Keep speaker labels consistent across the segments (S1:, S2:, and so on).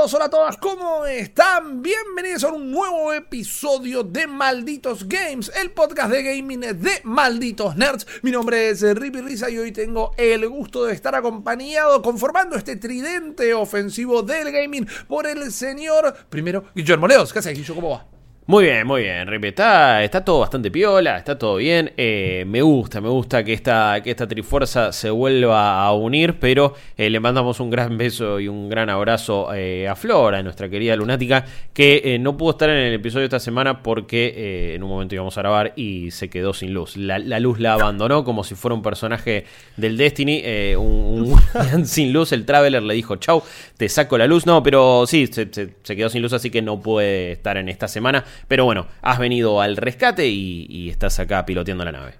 S1: hola a todas, ¿cómo están? Bienvenidos a un nuevo episodio de Malditos Games, el podcast de gaming de Malditos Nerds. Mi nombre es Rippy Risa y hoy tengo el gusto de estar acompañado, conformando este tridente ofensivo del gaming por el señor, primero, Guillermo Leos. ¿Qué haces, Guillo? ¿Cómo va?
S2: Muy bien, muy bien, Ripe. Está, todo bastante piola, está todo bien. Eh, me gusta, me gusta que esta, que esta Trifuerza se vuelva a unir, pero eh, le mandamos un gran beso y un gran abrazo eh, a Flora, nuestra querida lunática, que no pudo estar en el episodio esta semana porque en un momento íbamos a grabar y se quedó sin luz. La, luz la abandonó como si fuera un personaje del Destiny, un, sin luz. El Traveler le dijo, chau, te saco la luz. No, pero sí, se quedó sin luz, así que no puede estar en esta semana. Pero bueno, has venido al rescate y, estás acá piloteando la nave.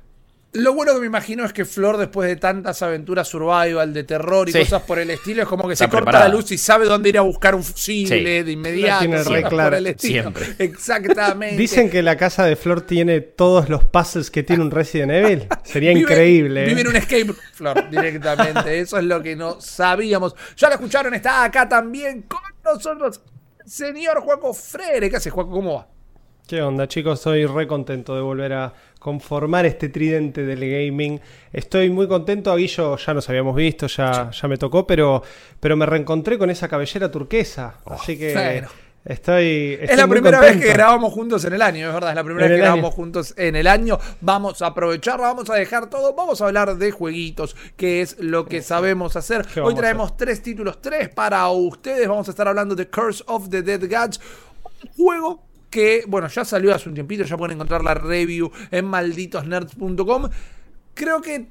S1: Lo bueno que me imagino es que Flor, después de tantas aventuras survival, de terror y cosas por el estilo, es como que se corta la luz y sabe dónde ir a buscar un fusible de inmediato.
S3: Tiene re claro.
S1: Siempre. Exactamente.
S3: Dicen que la casa de Flor tiene todos los puzzles que tiene un Resident Evil. Sería increíble.
S1: Vive en un escape, Flor, directamente. Eso es lo que no sabíamos. Ya lo escucharon, está acá también con nosotros, señor Juaco Freire. ¿Qué hace, Juaco? ¿Cómo va?
S3: ¿Qué onda, chicos? Estoy re contento de volver a conformar este tridente del gaming. Estoy muy contento, a Guillo ya nos habíamos visto, ya, ya me tocó, pero, pero me reencontré con esa cabellera turquesa. Oh, así que estoy,
S1: Es la primera vez que grabamos juntos en el año, es verdad, es la primera vez que grabamos juntos en el año. Vamos a aprovecharla, vamos a dejar todo, vamos a hablar de jueguitos, que es lo que sabemos hacer. Hoy traemos tres títulos, tres para ustedes. Vamos a estar hablando de Curse of the Dead Gods, un juego que, bueno, ya salió hace un tiempito, ya pueden encontrar la review en malditosnerds.com. Creo que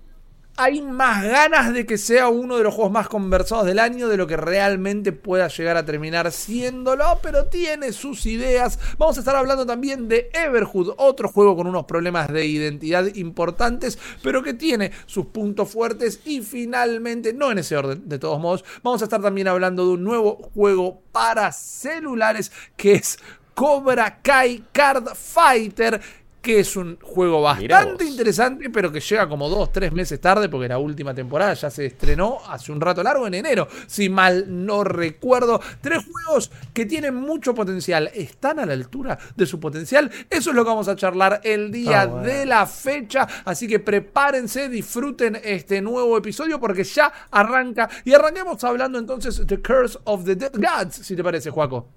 S1: hay más ganas de que sea uno de los juegos más conversados del año de lo que realmente pueda llegar a terminar siéndolo, pero tiene sus ideas. Vamos a estar hablando también de Everhood, otro juego con unos problemas de identidad importantes, pero que tiene sus puntos fuertes y finalmente, no en ese orden, de todos modos, vamos a estar también hablando de un nuevo juego para celulares que es Cobra Kai Card Fighter, que es un juego bastante interesante, pero que llega como dos, tres meses tarde, porque la última temporada ya se estrenó hace un rato largo, en enero, si mal no recuerdo. Tres juegos que tienen mucho potencial, están a la altura de su potencial. Eso es lo que vamos a charlar el día ah, de la fecha, así que prepárense, disfruten este nuevo episodio, porque ya arranca. Y arranquemos hablando entonces de Curse of the Dead Gods, si te parece, Juaco.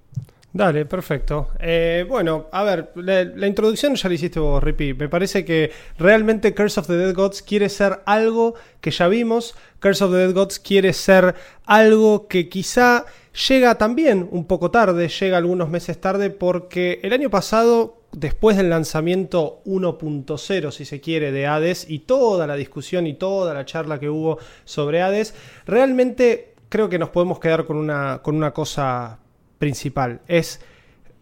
S3: Dale, perfecto. Eh, bueno, a ver, la, introducción ya la hiciste vos, Rippy. Me parece que realmente Curse of the Dead Gods quiere ser algo que ya vimos. Curse of the Dead Gods quiere ser algo que quizá llega también un poco tarde, llega algunos meses tarde, porque el año pasado, después del lanzamiento 1.0, si se quiere, de Hades, y toda la discusión y toda la charla que hubo sobre Hades, realmente creo que nos podemos quedar con una, con una cosa principal. Es.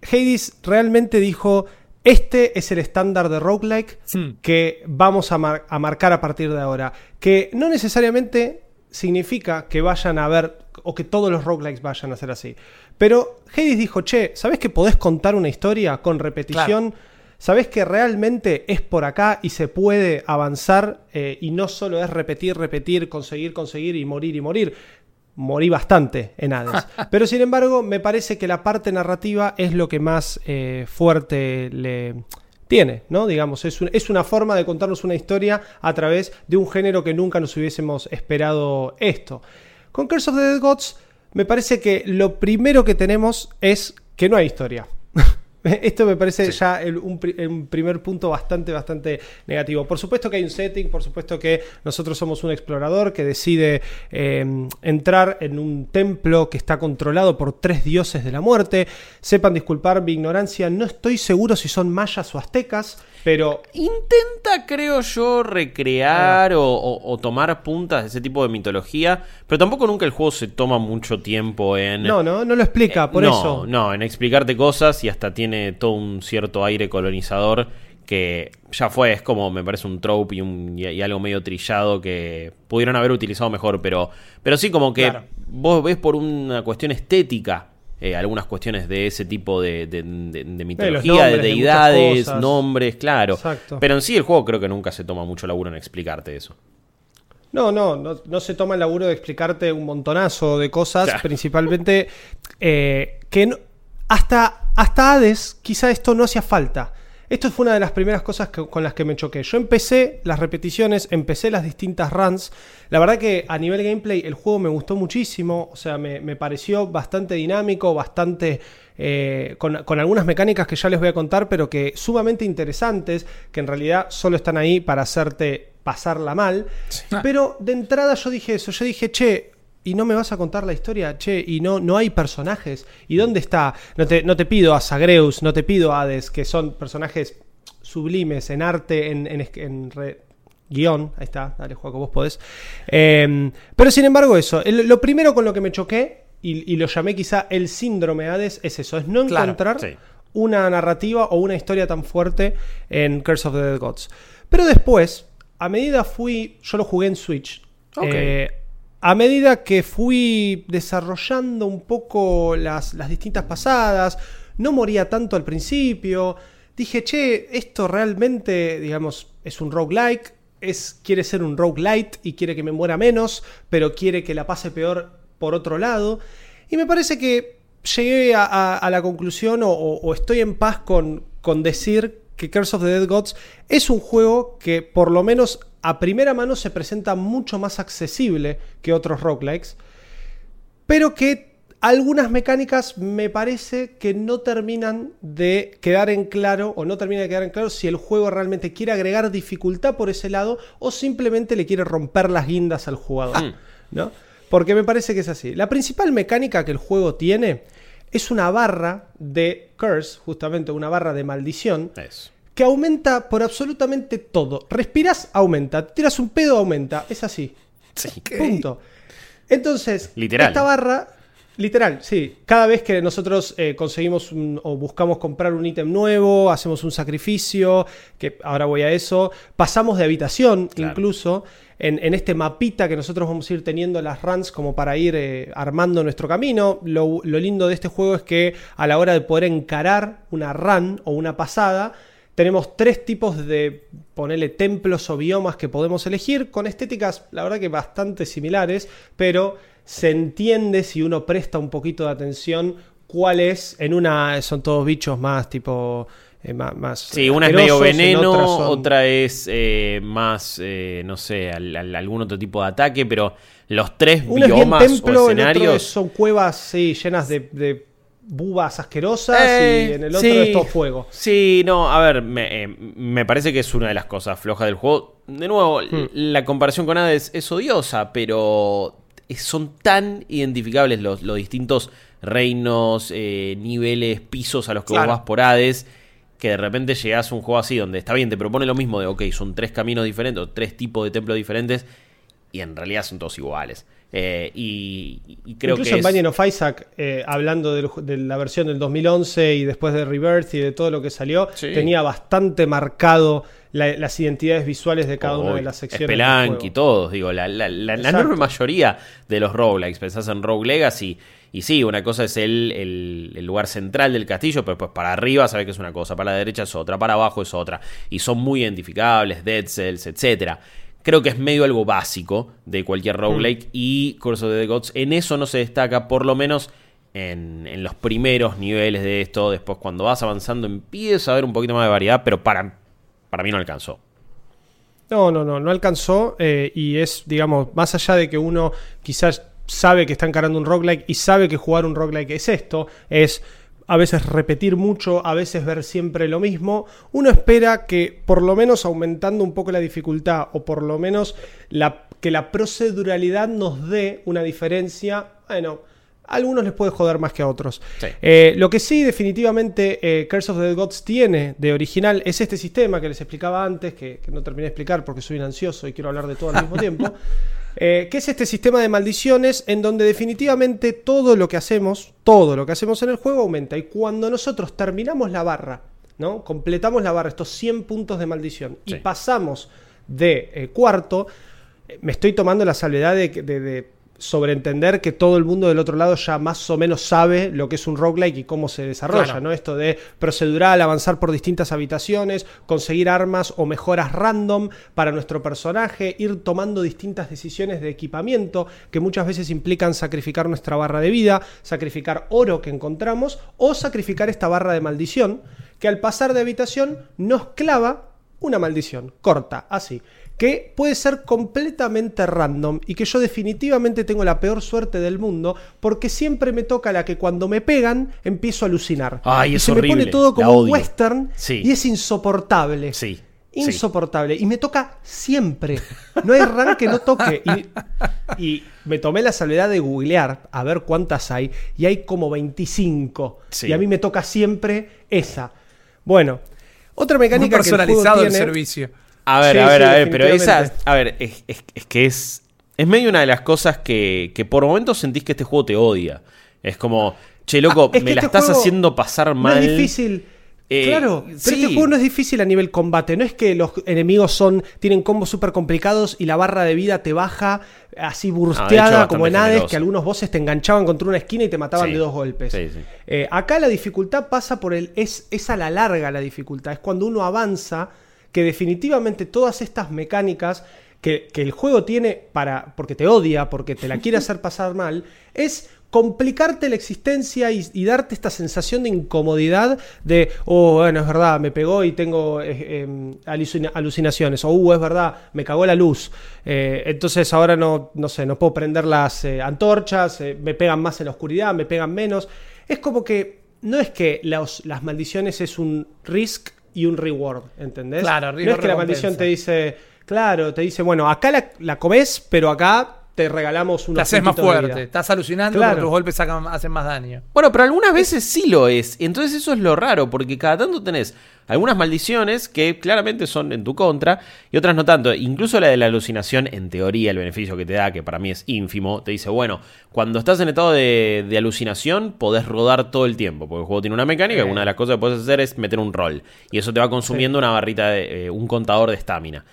S3: Hades realmente dijo. Este es el estándar de roguelike hmm. que vamos a, a, marcar a partir de ahora. Que no necesariamente significa que vayan a ver o que todos los roguelikes vayan a ser así. Pero Hades dijo, che, ¿sabes que podés contar una historia con repetición? ¿Sabés que realmente es por acá y se puede avanzar eh, y no solo es repetir, repetir, conseguir, conseguir y morir y morir? Morí bastante en Hades. Pero sin embargo, me parece que la parte narrativa es lo que más eh, fuerte le tiene, ¿no? Digamos, es, es, una forma de contarnos una historia a través de un género que nunca nos hubiésemos esperado esto. Con Curse of the Dead Gods, me parece que lo primero que tenemos es que no hay historia. Esto me parece ya un, primer punto bastante, bastante negativo. Por supuesto que hay un setting, por supuesto que nosotros somos un explorador que decide em, entrar en un templo que está controlado por tres dioses de la muerte. Sepan disculpar mi ignorancia, no estoy seguro si son mayas o aztecas. Pero.
S2: Intenta, creo yo, recrear o, tomar puntas de ese tipo de mitología. Pero tampoco nunca el juego se toma mucho tiempo en.
S3: No, no, no lo explica, por eso.
S2: No, en explicarte cosas y hasta tiene todo un cierto aire colonizador que ya fue, es como me parece un trope y, un, y, algo medio trillado que pudieron haber utilizado mejor, pero, pero sí como que vos ves por una cuestión estética eh, algunas cuestiones de ese tipo de, mitología, de, deidades, nombres, claro. Pero en sí el juego creo que nunca se toma mucho laburo en explicarte eso.
S3: No, no, no, se toma el laburo de explicarte un montonazo de cosas, principalmente eh, que hasta, hasta Hades quizá esto no hacía falta. Esto fue una de las primeras cosas con las que me choqué. Yo empecé las repeticiones, empecé las distintas runs. La verdad que a nivel gameplay el juego me gustó muchísimo. O sea, me, pareció bastante dinámico, bastante... Eh, con, con, algunas mecánicas que ya les voy a contar, pero que sumamente interesantes, que en realidad solo están ahí para hacerte pasarla mal. Pero de entrada yo dije eso, yo dije, che, y no me vas a contar la historia, che, y no, no hay personajes. ¿Y dónde está? No te, no te pido a Zagreus, no te pido a Hades, que son personajes sublimes en arte, en, en, guion. Ahí está, dale, juego, vos podés. Em, pero sin embargo, eso. lo primero con lo que me choqué, y, lo llamé quizá el síndrome Hades, es eso: es no encontrar una narrativa o una historia tan fuerte en Curse of the Dead Gods. Pero después, a medida fui. Yo lo jugué en Switch. Eh, a medida que fui desarrollando un poco las, distintas pasadas, no moría tanto al principio, dije, che, esto realmente, digamos, es un roguelike, es, quiere ser un roguelite y quiere que me muera menos, pero quiere que la pase peor por otro lado. Y me parece que llegué a, la conclusión o, estoy en paz con, con decir que Curse of the Dead Gods es un juego que por lo menos a primera mano se presenta mucho más accesible que otros roguelikes, pero que algunas mecánicas me parece que no terminan de quedar en claro o no termina de quedar en claro si el juego realmente quiere agregar dificultad por ese lado o simplemente le quiere romper las guindas al jugador, mm. ¿no? Porque me parece que es así. La principal mecánica que el juego tiene es una barra de curse, justamente una barra de maldición que aumenta por absolutamente todo. Respiras, aumenta. Tiras un pedo, aumenta. Es así. Sí. Punto. Entonces, literal. esta barra, literal, sí. Cada vez que nosotros eh, conseguimos o buscamos comprar un ítem nuevo, hacemos un sacrificio, que ahora voy a eso, pasamos de habitación incluso. En, este mapita que nosotros vamos a ir teniendo las runs como para ir eh, armando nuestro camino. Lo, lindo de este juego es que a la hora de poder encarar una run o una pasada, tenemos tres tipos de, ponerle templos o biomas que podemos elegir, con estéticas, la verdad que bastante similares, pero se entiende si uno presta un poquito de atención cuál es. En una son todos bichos más tipo. Eh, más,
S2: sí, una es medio veneno, otra es eh, más, eh, no sé, algún otro tipo de ataque, pero los tres biomas o escenarios...
S3: son cuevas sí, llenas de bubas asquerosas y eh, en el otro es todo fuego.
S2: Sí, no, a ver, me, eh, parece que es una de las cosas flojas del juego. De nuevo, hmm. la comparación con Hades es odiosa, pero son tan identificables los, distintos reinos, eh, niveles, pisos a los que vos vas por Hades, que de repente llegás a un juego así donde está bien, te propone lo mismo de, ok, son tres caminos diferentes o tres tipos de templos diferentes, y en realidad son todos iguales. Eh, y, creo
S3: Incluso en Binding of Isaac, eh, hablando de, la versión del 2011 y después de Rebirth y de todo lo que salió, tenía bastante marcado las identidades visuales de cada una de las secciones.
S2: Spelunk y todos, digo, la, enorme mayoría de los roguelikes, pensás en Rogue Legacy. Y sí, una cosa es el, el, lugar central del castillo, pero pues para arriba sabes que es una cosa, para la derecha es otra, para abajo es otra. Y son muy identificables, Dead Cells, etcétera. Creo que es medio algo básico de cualquier mm. roguelike y Curse of the Gods en eso no se destaca, por lo menos en, los primeros niveles de esto. Después, cuando vas avanzando, empieza a haber un poquito más de variedad, pero para, para mí no alcanzó.
S3: No, no, no, no alcanzó. Eh, y es, digamos, más allá de que uno quizás sabe que está encarando un roguelike y sabe que jugar un roguelike es esto, es a veces repetir mucho, a veces ver siempre lo mismo, uno espera que por lo menos aumentando un poco la dificultad o por lo menos la, que la proceduralidad nos dé una diferencia, bueno, a algunos les puede joder más que a otros. Eh, lo que sí, definitivamente, eh, Curse of the Gods tiene de original es este sistema que les explicaba antes, que, que no terminé de explicar porque soy un ansioso y quiero hablar de todo al mismo tiempo. Eh, que es este sistema de maldiciones en donde definitivamente todo lo que hacemos, todo lo que hacemos en el juego aumenta. Y cuando nosotros terminamos la barra, ¿no? Completamos la barra, estos 100 puntos de maldición, y pasamos de eh, cuarto, eh, me estoy tomando la salvedad de, sobreentender que todo el mundo del otro lado ya más o menos sabe lo que es un roguelike y cómo se desarrolla, ¿no? Esto de procedural, avanzar por distintas habitaciones, conseguir armas o mejoras random para nuestro personaje, ir tomando distintas decisiones de equipamiento que muchas veces implican sacrificar nuestra barra de vida, sacrificar oro que encontramos o sacrificar esta barra de maldición que al pasar de habitación nos clava una maldición corta, así que puede ser completamente random y que yo definitivamente tengo la peor suerte del mundo porque siempre me toca la que cuando me pegan empiezo a alucinar.
S2: Ay, es
S3: se
S2: horrible.
S3: me pone todo como western
S2: sí.
S3: y es insoportable.
S2: Sí.
S3: Insoportable. Y me toca siempre. No hay run que no toque. Y, y, me tomé la salvedad de googlear a ver cuántas hay. Y hay como 25.
S2: Sí.
S3: Y a mí me toca siempre esa. Bueno, otra mecánica
S1: Muy personalizado el, servicio.
S2: A ver, sí, a ver, sí, a ver, pero esa, a ver, es, es, es, que es, es medio una de las cosas que, que por momentos sentís que este juego te odia. Es como, che, loco,
S3: ah, es
S2: me la
S3: este
S2: estás haciendo pasar mal.
S3: No es difícil.
S2: Eh,
S3: claro, pero
S2: sí.
S3: este juego no es difícil a nivel combate. No es que los enemigos son tienen combos súper complicados y la barra de vida te baja así bursteada como en Hades, que algunos bosses te enganchaban contra una esquina y te mataban
S2: Sí.
S3: de dos golpes.
S2: Sí, sí.
S3: Eh, acá la dificultad pasa por el. Es, es a la larga la dificultad. Es cuando uno avanza que definitivamente todas estas mecánicas que, que el juego tiene para. porque te odia, porque te la quiere hacer pasar mal, es complicarte la existencia y, y, darte esta sensación de incomodidad de, oh, bueno, es verdad, me pegó y tengo eh, eh, alucina alucinaciones, o, uh, es verdad, me cagó la luz, eh, entonces ahora no, no sé, no puedo prender las eh, antorchas, me pegan más en la oscuridad, me pegan menos. Es como que no es que los, las maldiciones es un risk y un reward, ¿entendés?
S1: Claro,
S3: no es que la maldición te dice, claro, te dice, bueno, acá la, la comes, pero acá te regalamos unos
S1: Te haces más fuerte, estás alucinando
S3: Claro.
S1: porque tus golpes sacan, hacen más daño.
S2: Bueno, pero algunas veces sí lo es. Entonces eso es lo raro, porque cada tanto tenés algunas maldiciones que claramente son en tu contra y otras no tanto. Incluso la de la alucinación, en teoría, el beneficio que te da, que para mí es ínfimo, te dice, bueno, cuando estás en estado de, de alucinación podés rodar todo el tiempo, porque el juego tiene una mecánica, y una de las cosas que puedes hacer es meter un rol. Y eso te va consumiendo una barrita, de, eh, un contador de estamina.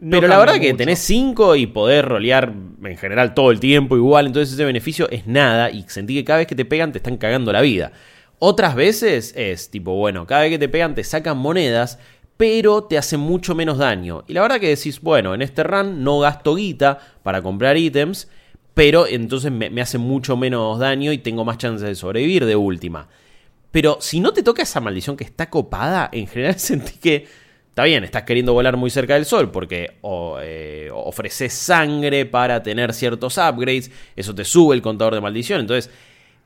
S3: No
S2: Pero la verdad que
S3: mucho.
S2: tenés 5 y poder rolear en general todo el tiempo igual, entonces ese beneficio es nada y sentí que cada vez que te pegan te están cagando la vida. Otras veces es tipo, bueno, cada vez que te pegan te sacan monedas, pero te hacen mucho menos daño. Y la verdad que decís, bueno, en este run no gasto guita para comprar ítems, pero entonces me, me hace mucho menos daño y tengo más chances de sobrevivir de última. Pero si no te toca esa maldición que está copada, en general sentí que Está bien, estás queriendo volar muy cerca del sol porque o, eh, ofreces sangre para tener ciertos upgrades, eso te sube el contador de maldición, entonces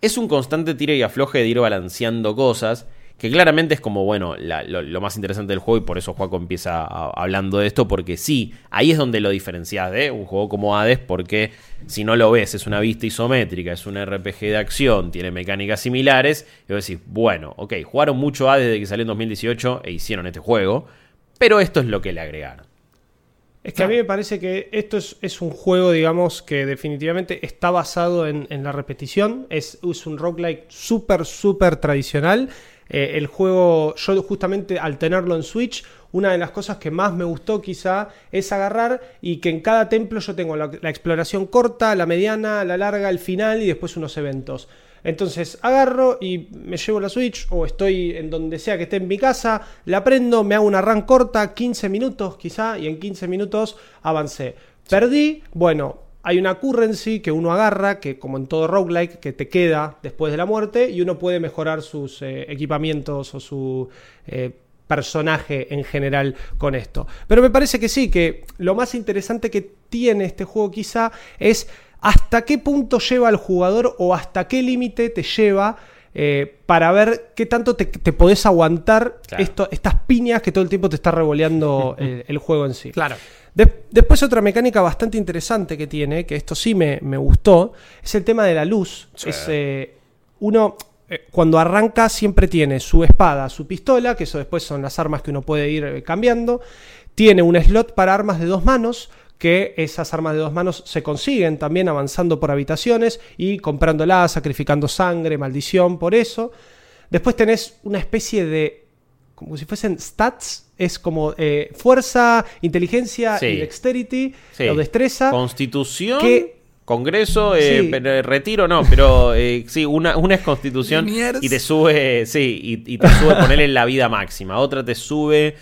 S2: es un constante tiro y afloje de ir balanceando cosas, que claramente es como, bueno, lo, más interesante del juego y por eso Juaco empieza hablando de esto, porque sí, ahí es donde lo diferencias de un juego como Hades, porque si no lo ves, es una vista isométrica, es un RPG de acción, tiene mecánicas similares, y vos decís, bueno, ok, jugaron mucho Hades desde que salió en 2018 e hicieron este juego, pero esto es lo que le agregaron.
S3: Es que a mí me parece que esto es, un juego, digamos, que definitivamente está basado en, la repetición. Es, es un roguelike súper, súper tradicional. Eh, el juego, yo justamente al tenerlo en Switch, una de las cosas que más me gustó quizá es agarrar y que en cada templo yo tengo la exploración corta, la mediana, la larga, el final y después unos eventos. Entonces agarro y me llevo la Switch o estoy en donde sea que esté en mi casa, la prendo, me hago una run corta, 15 minutos quizá, y en 15 minutos avancé. Perdí, bueno, hay una currency que uno agarra, que como en todo roguelike, que te queda después de la muerte, y uno puede mejorar sus eh, equipamientos o su... Eh, personaje en general con esto. Pero me parece que sí, que lo más interesante que tiene este juego quizá es hasta qué punto lleva al jugador o hasta qué límite te lleva eh, para ver qué tanto te, te podés aguantar
S2: Claro.
S3: esto, estas piñas que todo el tiempo te está revoleando el, el juego en sí.
S1: Claro.
S3: De- después otra mecánica bastante interesante que tiene, que esto sí me, me gustó, es el tema de la luz.
S2: Sí.
S3: Es, eh, uno eh, cuando arranca siempre tiene su espada, su pistola, que eso después son las armas que uno puede ir cambiando. Tiene un slot para armas de dos manos, que esas armas de dos manos se consiguen también avanzando por habitaciones y comprándolas, sacrificando sangre, maldición, por eso. Después tenés una especie de, como si fuesen stats, es como eh, fuerza, inteligencia
S2: Sí.
S3: y dexterity,
S2: Sí.
S3: o destreza.
S2: Constitución
S3: que
S2: Congreso, eh, retiro no, pero eh, sí, una, una es constitución y te sube, sí, y, te sube ponerle la vida máxima. Otra te sube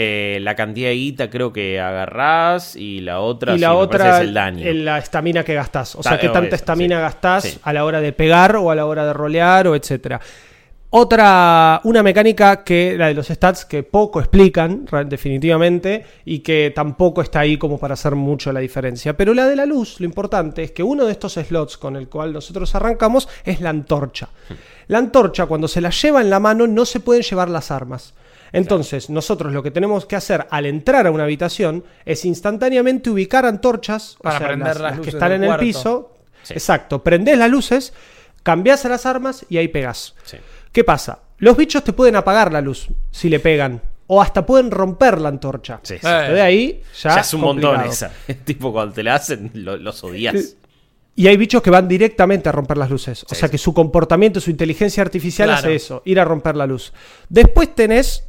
S2: eh, la cantidad de guita creo que agarrás y la otra,
S3: y la otra es el daño. La estamina que gastás. O sea, qué tanta estamina gastás a la hora de pegar o a la hora de rolear o etcétera. Otra, una mecánica que, la de los stats, que poco explican, definitivamente, y que tampoco está ahí como para hacer mucho la diferencia. Pero la de la luz, lo importante es que uno de estos slots con el cual nosotros arrancamos es la antorcha. Hmm. La antorcha, cuando se la lleva en la mano, no se pueden llevar las armas. Entonces, nosotros lo que tenemos que hacer al entrar a una habitación es instantáneamente ubicar antorchas,
S1: para prender las,
S3: que están en el piso. Exacto, prendés las luces, cambiás a las armas y ahí pegás. ¿Qué pasa? Los bichos te pueden apagar la luz si le pegan. O hasta pueden romper la antorcha. Sí, De ahí ya,
S2: ya es un montón esa. tipo, cuando te la hacen, los odias.
S3: Y hay bichos que van directamente a romper las luces. O sea que su comportamiento, su inteligencia artificial hace eso, ir a romper la luz. Después tenés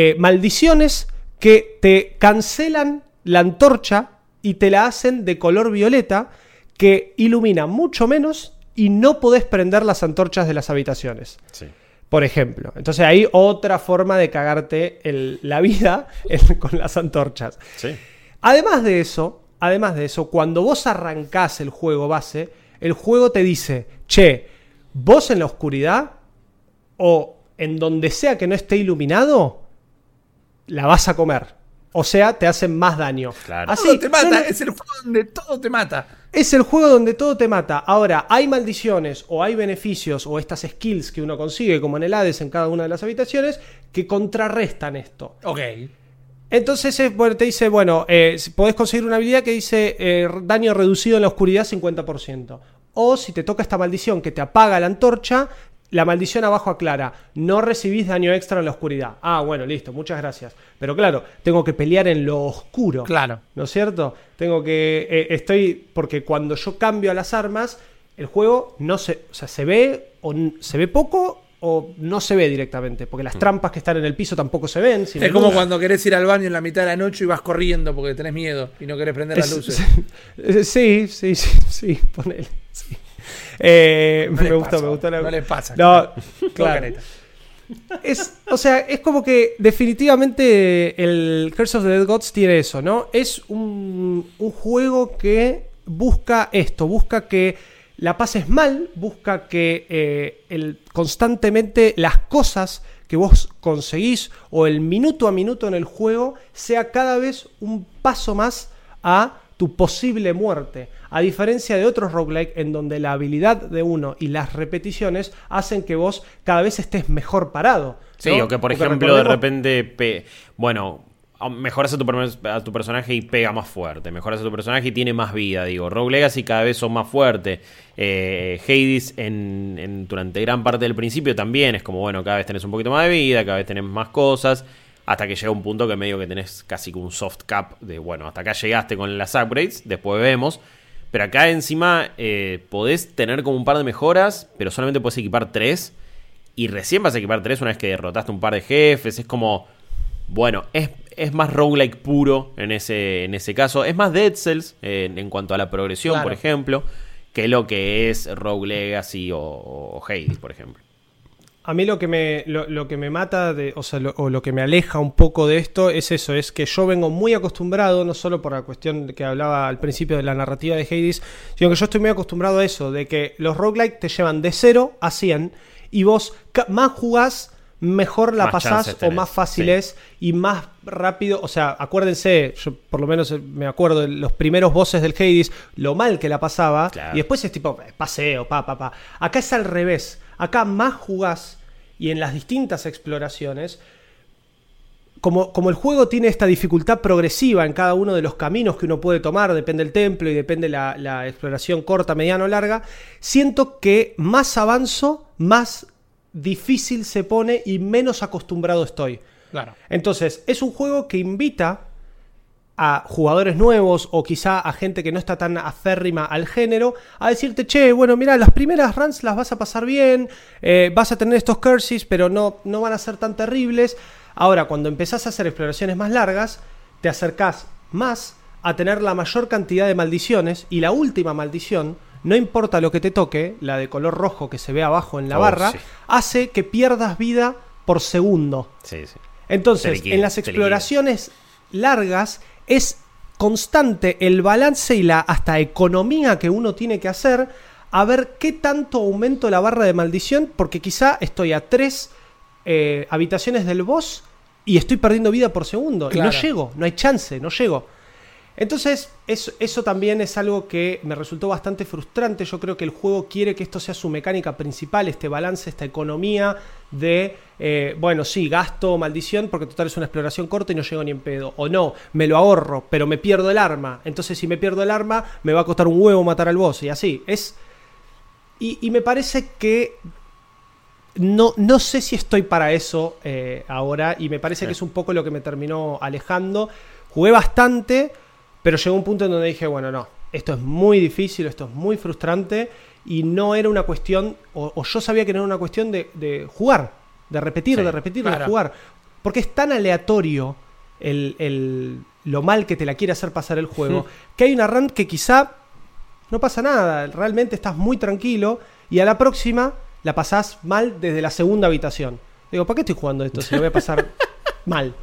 S3: eh, maldiciones que te cancelan la antorcha y te la hacen de color violeta que ilumina mucho menos y no podés prender las antorchas de las habitaciones. Por ejemplo. Entonces hay otra forma de cagarte la vida con las antorchas. Además de eso, además de eso, cuando vos arrancás el juego base, el juego te dice, che, vos en la oscuridad o en donde sea que no esté iluminado, la vas a comer. O sea, te hacen más daño.
S1: Claro. Así, te mata, es el juego donde todo te mata.
S3: Es el juego donde todo te mata. Ahora, hay maldiciones o hay beneficios o estas skills que uno consigue, como en el Hades, en cada una de las habitaciones, que contrarrestan esto.
S1: Ok.
S3: Entonces te dice, bueno, eh, podés conseguir una habilidad que dice eh, daño reducido en la oscuridad 50%. O si te toca esta maldición que te apaga la antorcha, la maldición abajo aclara, no recibís daño extra en la oscuridad. Ah, bueno, listo, muchas gracias. Pero claro, tengo que pelear en lo oscuro.
S1: Claro.
S3: ¿No es cierto? Tengo que. Eh, estoy. Porque cuando yo cambio a las armas, el juego no se. O sea, se ve. O se ve poco o no se ve directamente, porque las mm. trampas que están en el piso tampoco se ven.
S1: es como cuando querés ir al baño en la mitad de la noche y vas corriendo porque tenés miedo y no querés prender las luces.
S3: Sí, sí, sí, sí, ponele. Sí. Eh, me gustó, me gustó
S1: la... No le pasa.
S3: No, claro. Es, o sea, es como que definitivamente el Curse of the Dead Gods tiene eso, ¿no? Es un, un juego que busca esto, busca que la pases mal, busca que eh, el, constantemente las cosas que vos conseguís o el minuto a minuto en el juego sea cada vez un paso más a tu posible muerte. A diferencia de otros roguelike en donde la habilidad de uno y las repeticiones hacen que vos cada vez estés mejor parado.
S2: Sí, o que por ejemplo de repente, bueno, mejoras a tu, a tu, personaje y pega más fuerte. Mejoras a tu personaje y tiene más vida. Digo, Rogue Legacy cada vez son más fuertes. Eh, Hades en, durante gran parte del principio también es como, bueno, cada vez tenés un poquito más de vida, cada vez tenés más cosas hasta que llega un punto que medio que tenés casi un soft cap de, bueno, hasta acá llegaste con las upgrades, después vemos. Pero acá encima eh, podés tener como un par de mejoras, pero solamente podés equipar tres. Y recién vas a equipar tres una vez que derrotaste un par de jefes. Es como, bueno, es, es más roguelike puro en ese, en ese caso. Es más Dead Cells en cuanto a la progresión, por ejemplo, que lo que es Rogue Legacy o Hades, por ejemplo.
S3: A mí lo que me, lo, que me mata, de, o, sea, o lo que me aleja un poco de esto es eso, es que yo vengo muy acostumbrado, no solo por la cuestión que hablaba al principio de la narrativa de Hades, sino que yo estoy muy acostumbrado a eso, de que los roguelike te llevan de 0 a 100 y vos más jugás, mejor la pasás o más fácil es y más rápido, o sea, acuérdense, yo por lo menos me acuerdo de los primeros voces del Hades, lo mal que la pasaba y después es tipo paseo, pa, pa, pa. Acá es al revés, acá más jugás y en las distintas exploraciones, como, como, el juego tiene esta dificultad progresiva en cada uno de los caminos que uno puede tomar, depende del templo y depende la, la exploración corta, mediana o larga, siento que más avanzo, más difícil se pone y menos acostumbrado estoy.
S1: Claro.
S3: Entonces, es un juego que invita a jugadores nuevos o quizá a gente que no está tan aférrima al género a decirte, che, bueno, mira, las primeras runs las vas a pasar bien, eh, vas a tener estos curses, pero no, no van a ser tan terribles. Ahora, cuando empezás a hacer exploraciones más largas, te acercás más a tener la mayor cantidad de maldiciones y la última maldición, no importa lo que te toque, la de color rojo que se ve abajo en la
S2: Oh,
S3: barra,
S2: sí.
S3: hace que pierdas vida por segundo.
S2: Sí, sí.
S3: Entonces,
S2: liquida,
S3: en las exploraciones largas es constante el balance y la hasta economía que uno tiene que hacer a ver qué tanto aumento la barra de maldición, porque quizá estoy a tres eh, habitaciones del boss y estoy perdiendo vida por segundo. Y no llego, no hay chance, no llego. Entonces, eso, eso también es algo que me resultó bastante frustrante. Yo creo que el juego quiere que esto sea su mecánica principal, este balance, esta economía de, eh, bueno, sí, gasto maldición porque total es una exploración corta y no llego ni en pedo. O no, me lo ahorro, pero me pierdo el arma. Entonces, si me pierdo el arma, me va a costar un huevo matar al boss. Y así, es... Y, y me parece que no, no sé si estoy para eso eh, ahora y me parece
S2: Sí.
S3: que es un poco lo que me terminó alejando. Jugué bastante, pero llegó un punto en donde dije, bueno, no, esto es muy difícil, esto es muy frustrante y no era una cuestión, o, o yo sabía que no era una cuestión de, de jugar, de repetir,
S2: Sí,
S3: de repetir,
S1: claro.
S3: de jugar. Porque es tan aleatorio el, el- lo mal que te la quiere hacer pasar el juego, que hay una run que quizá no pasa nada, realmente estás muy tranquilo y a la próxima la pasás mal desde la segunda habitación. Digo, ¿para qué estoy jugando esto si lo voy a pasar mal?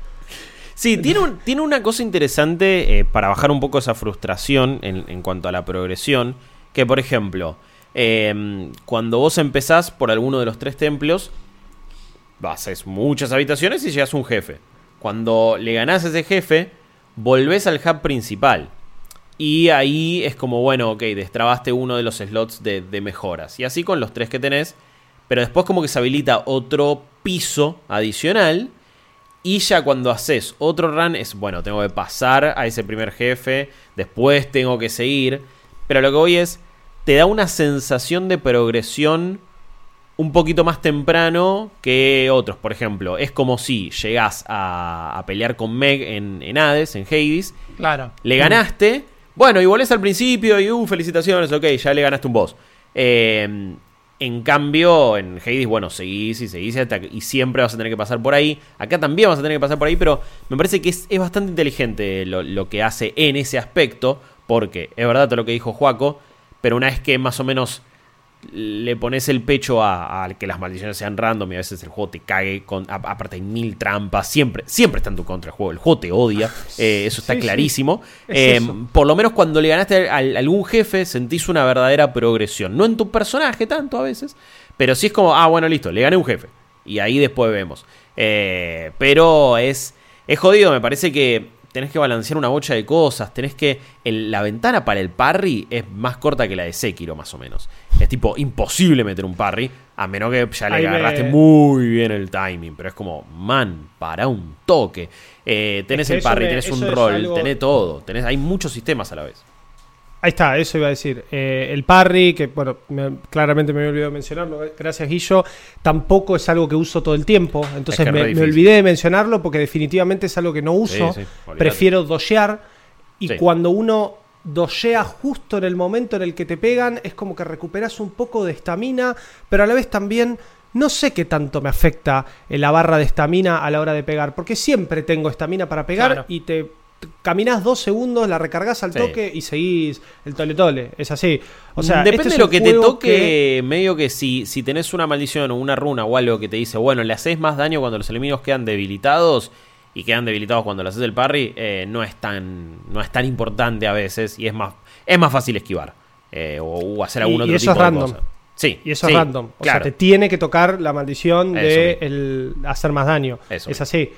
S2: Sí, tiene, tiene una cosa interesante eh, para bajar un poco esa frustración en, en cuanto a la progresión. Que, por ejemplo, eh, cuando vos empezás por alguno de los tres templos, haces muchas habitaciones y llegas a un jefe. Cuando le ganás a ese jefe, volvés al hub principal. Y ahí es como, bueno, ok, destrabaste uno de los slots de, de mejoras. Y así con los tres que tenés. Pero después como que se habilita otro piso adicional. Y ya cuando haces otro run es, bueno, tengo que pasar a ese primer jefe, después tengo que seguir. Pero lo que voy es, te da una sensación de progresión un poquito más temprano que otros. Por ejemplo, es como si llegás a, a pelear con Meg en, en Hades, en Hades,
S1: Claro.
S2: le ganaste. Bueno, y volvés al principio y, uh, felicitaciones, ok, ya le ganaste un boss. Eh, en cambio, en Hades, bueno, seguís y seguís hasta y siempre vas a tener que pasar por ahí. Acá también vas a tener que pasar por ahí, pero me parece que es, es bastante inteligente lo, lo que hace en ese aspecto, porque es verdad todo lo que dijo Juaco, pero una vez que más o menos le pones el pecho a, a que las maldiciones sean random y a veces el juego te cague con a- aparte hay mil trampas siempre siempre está en tu contra el juego el juego te odia eh, eso está
S3: Sí, sí.
S2: clarísimo
S3: Es
S2: Eh,
S3: eso.
S2: por lo menos cuando le ganaste a algún jefe sentís una verdadera progresión no en tu personaje tanto a veces pero sí es como ah bueno listo le gané un jefe y ahí después vemos Eh, pero es es jodido me parece que tenés que balancear una bocha de cosas, tenés que... el- la ventana para el parry es más corta que la de Sekiro, más o menos. Es tipo imposible meter un parry, a menos que ya le
S3: Ahí
S2: agarraste muy bien el timing, pero es como, man, para un toque. Eh, tenés
S3: Es que
S2: el parry,
S3: me-
S2: tenés un roll,
S3: algo-
S2: tenés todo, tenés, hay muchos sistemas a la vez.
S3: Ahí está, eso iba a decir. Eh, el parry, que bueno, me- claramente me había olvidado mencionarlo, eh, gracias Guillo, tampoco es algo que uso todo el tiempo, entonces
S2: Es que es
S3: me, olvidé de mencionarlo porque definitivamente es algo que no uso.
S2: Sí, sí, olvidate.
S3: Prefiero doshear y
S2: Sí.
S3: cuando uno doshea justo en el momento en el que te pegan, es como que recuperas un poco de estamina, pero a la vez también... No sé qué tanto me afecta eh, la barra de estamina a la hora de pegar, porque siempre tengo estamina para pegar
S1: Claro.
S3: y te caminás dos segundos, la recargas al
S2: Sí.
S3: toque y seguís el tole tole. Es así. O sea,
S2: Depende
S3: este es
S2: de lo que te toque, medio que si, si tenés una maldición o una runa o algo que te dice, bueno, le haces más daño cuando los enemigos quedan debilitados y quedan debilitados cuando le haces el parry, eh, no, es tan, no es tan importante a veces y es más, es más fácil esquivar eh, o, o hacer algún
S3: Y- y
S2: otro
S3: eso
S2: tipo
S3: es
S2: de
S3: random.
S2: cosa. Sí,
S3: Y eso
S2: sí,
S3: es random. O
S2: claro.
S3: sea, te tiene que tocar la maldición de el hacer más daño.
S2: Eso
S3: es así.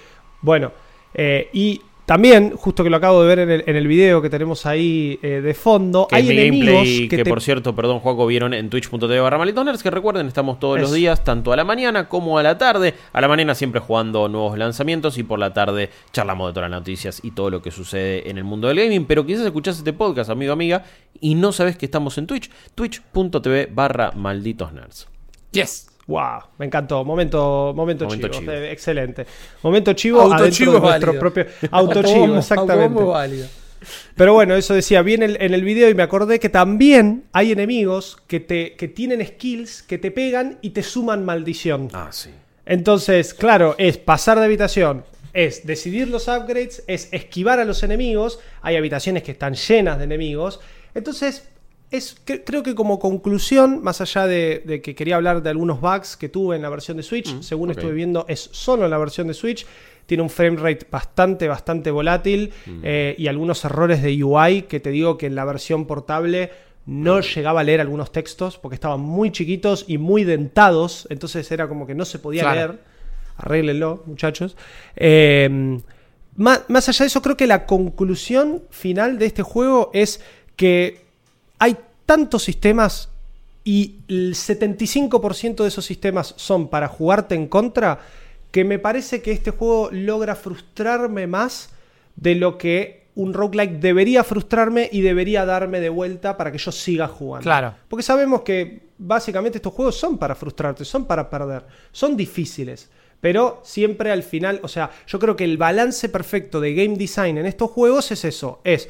S3: Bueno, eh, y también, justo que lo acabo de ver en el, en el video que tenemos ahí eh, de fondo,
S2: Que
S3: hay
S2: es mi
S3: enemigos
S2: gameplay
S3: que,
S2: que,
S3: te-
S2: por cierto, perdón, Juaco, vieron en twitch.tv barra Malitoners, que recuerden, estamos todos los días, tanto a la mañana como a la tarde. A la mañana siempre jugando nuevos lanzamientos y por la tarde charlamos de todas las noticias y todo lo que sucede en el mundo del gaming. Pero quizás escuchás este podcast, amigo, amiga, y no sabes que estamos en Twitch, twitch.tv barra Malditos Nerds.
S1: Yes.
S3: Wow, me encantó. Momento, momento,
S2: Momento
S3: chivo.
S2: chivo.
S3: Eh, excelente. Momento chivo
S1: Autochivo
S3: adentro de
S1: es
S3: nuestro
S1: válido.
S3: propio autochivo, exactamente.
S1: válido.
S3: Pero bueno, eso decía bien en, en el video y me acordé que también hay enemigos que, te, que tienen skills que te pegan y te suman maldición.
S2: Ah, sí.
S3: Entonces, claro, es pasar de habitación, es decidir los upgrades, es esquivar a los enemigos, hay habitaciones que están llenas de enemigos, entonces es, creo que como conclusión, más allá de, que quería hablar de algunos bugs que tuve en la versión de Switch, mm, según estuve viendo, es solo en la versión de Switch. Tiene un frame rate bastante, bastante volátil mm. eh, y algunos errores de UI que te digo que en la versión portable no llegaba a leer algunos textos porque estaban muy chiquitos y muy dentados, entonces era como que no se podía leer. Arréglenlo, muchachos. Eh, más, más allá de eso, creo que la conclusión final de este juego es que hay tantos sistemas y el 75% de esos sistemas son para jugarte en contra, que me parece que este juego logra frustrarme más de lo que un roguelike debería frustrarme y debería darme de vuelta para que yo siga jugando.
S1: Claro.
S3: Porque sabemos que básicamente estos juegos son para frustrarte, son para perder, son difíciles. Pero siempre al final, o sea, yo creo que el balance perfecto de game design en estos juegos es eso, es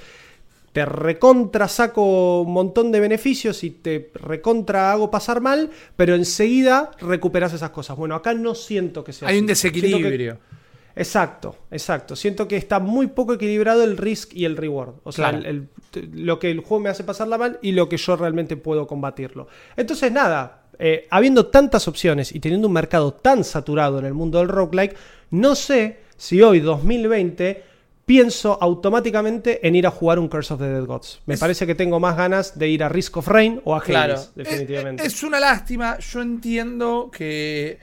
S3: te recontra saco un montón de beneficios y te recontra hago pasar mal, pero enseguida recuperas esas cosas. Bueno, acá no siento que sea
S1: Hay un desequilibrio.
S3: Exacto, exacto. Siento que está muy poco equilibrado el risk y el reward. O sea, lo que el juego me hace pasarla mal y lo que yo realmente puedo combatirlo. Entonces, nada, eh, habiendo tantas opciones y teniendo un mercado tan saturado en el mundo del roguelike, no sé si hoy, 2020, pienso automáticamente en ir a jugar un Curse of the Dead Gods. Me parece que tengo más ganas de ir a Risk of Rain o a Hades, definitivamente.
S1: Es, una lástima. Yo entiendo que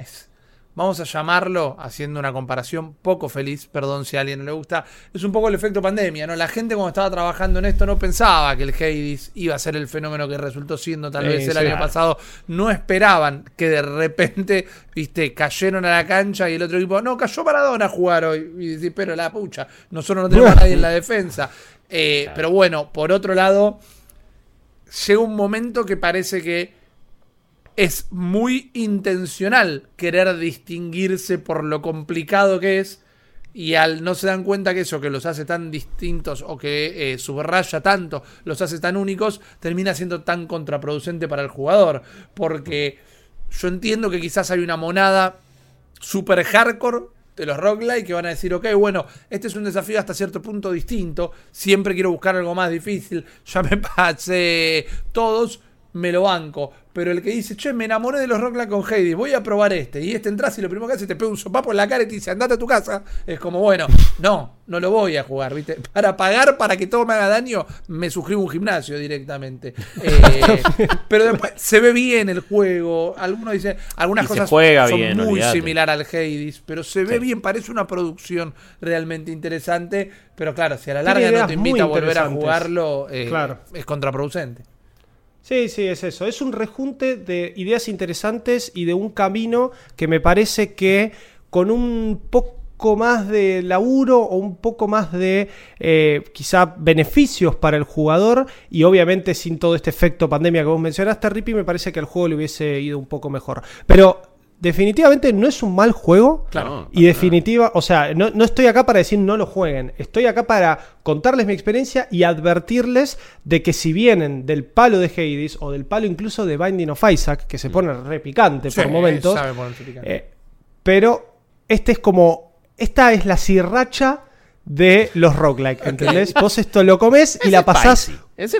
S1: vamos a llamarlo, haciendo una comparación poco feliz, perdón si a alguien no le gusta, es un poco el efecto pandemia, ¿no? La gente cuando estaba trabajando en esto no pensaba que el Hades iba a ser el fenómeno que resultó siendo tal vez el año pasado, no esperaban que de repente, viste, cayeron a la cancha y el otro equipo, no, cayó Maradona a jugar hoy, y decís, pero la pucha, nosotros no tenemos a nadie en la defensa. Eh, pero bueno, por otro lado, llega un momento que parece que es muy intencional querer distinguirse por lo complicado que es y al no se dan cuenta que eso que los hace tan distintos o que eh, subraya tanto, los hace tan únicos, termina siendo tan contraproducente para el jugador. Porque yo entiendo que quizás hay una monada super hardcore de los roguelike que van a decir, ok, bueno, este es un desafío hasta cierto punto distinto, siempre quiero buscar algo más difícil, ya me pasé todos, me lo banco. Pero el que dice, che, me enamoré de los Rockland con Heidi, voy a probar este. Y este entras y lo primero que hace te pega un sopapo en la cara y te dice, andate a tu casa. Es como, bueno, no, no lo voy a jugar, ¿viste? Para pagar, para que todo me haga daño, me suscribo a un gimnasio directamente. Eh, pero después se ve bien el juego. Algunos dicen, algunas cosas son muy similar al Hades, pero se ve bien, parece una producción realmente interesante. Pero claro, si a la larga no te invita a volver a jugarlo, eh, es contraproducente.
S3: Sí, sí, es eso. Es un rejunte de ideas interesantes y de un camino que me parece que con un poco más de laburo o un poco más de eh, quizá beneficios para el jugador y obviamente sin todo este efecto pandemia que vos mencionaste, Rippy, me parece que al juego le hubiese ido un poco mejor. Pero definitivamente no es un mal juego.
S1: Claro.
S3: Y definitiva, o sea, no, no, estoy acá para decir no lo jueguen. Estoy acá para contarles mi experiencia y advertirles de que si vienen del palo de Hades o del palo incluso de Binding of Isaac, que se mm. pone re picante por momentos. Eh, pero este es como. Esta es la sirracha de los roguelike, ¿entendés? Vos esto lo comes y la pasás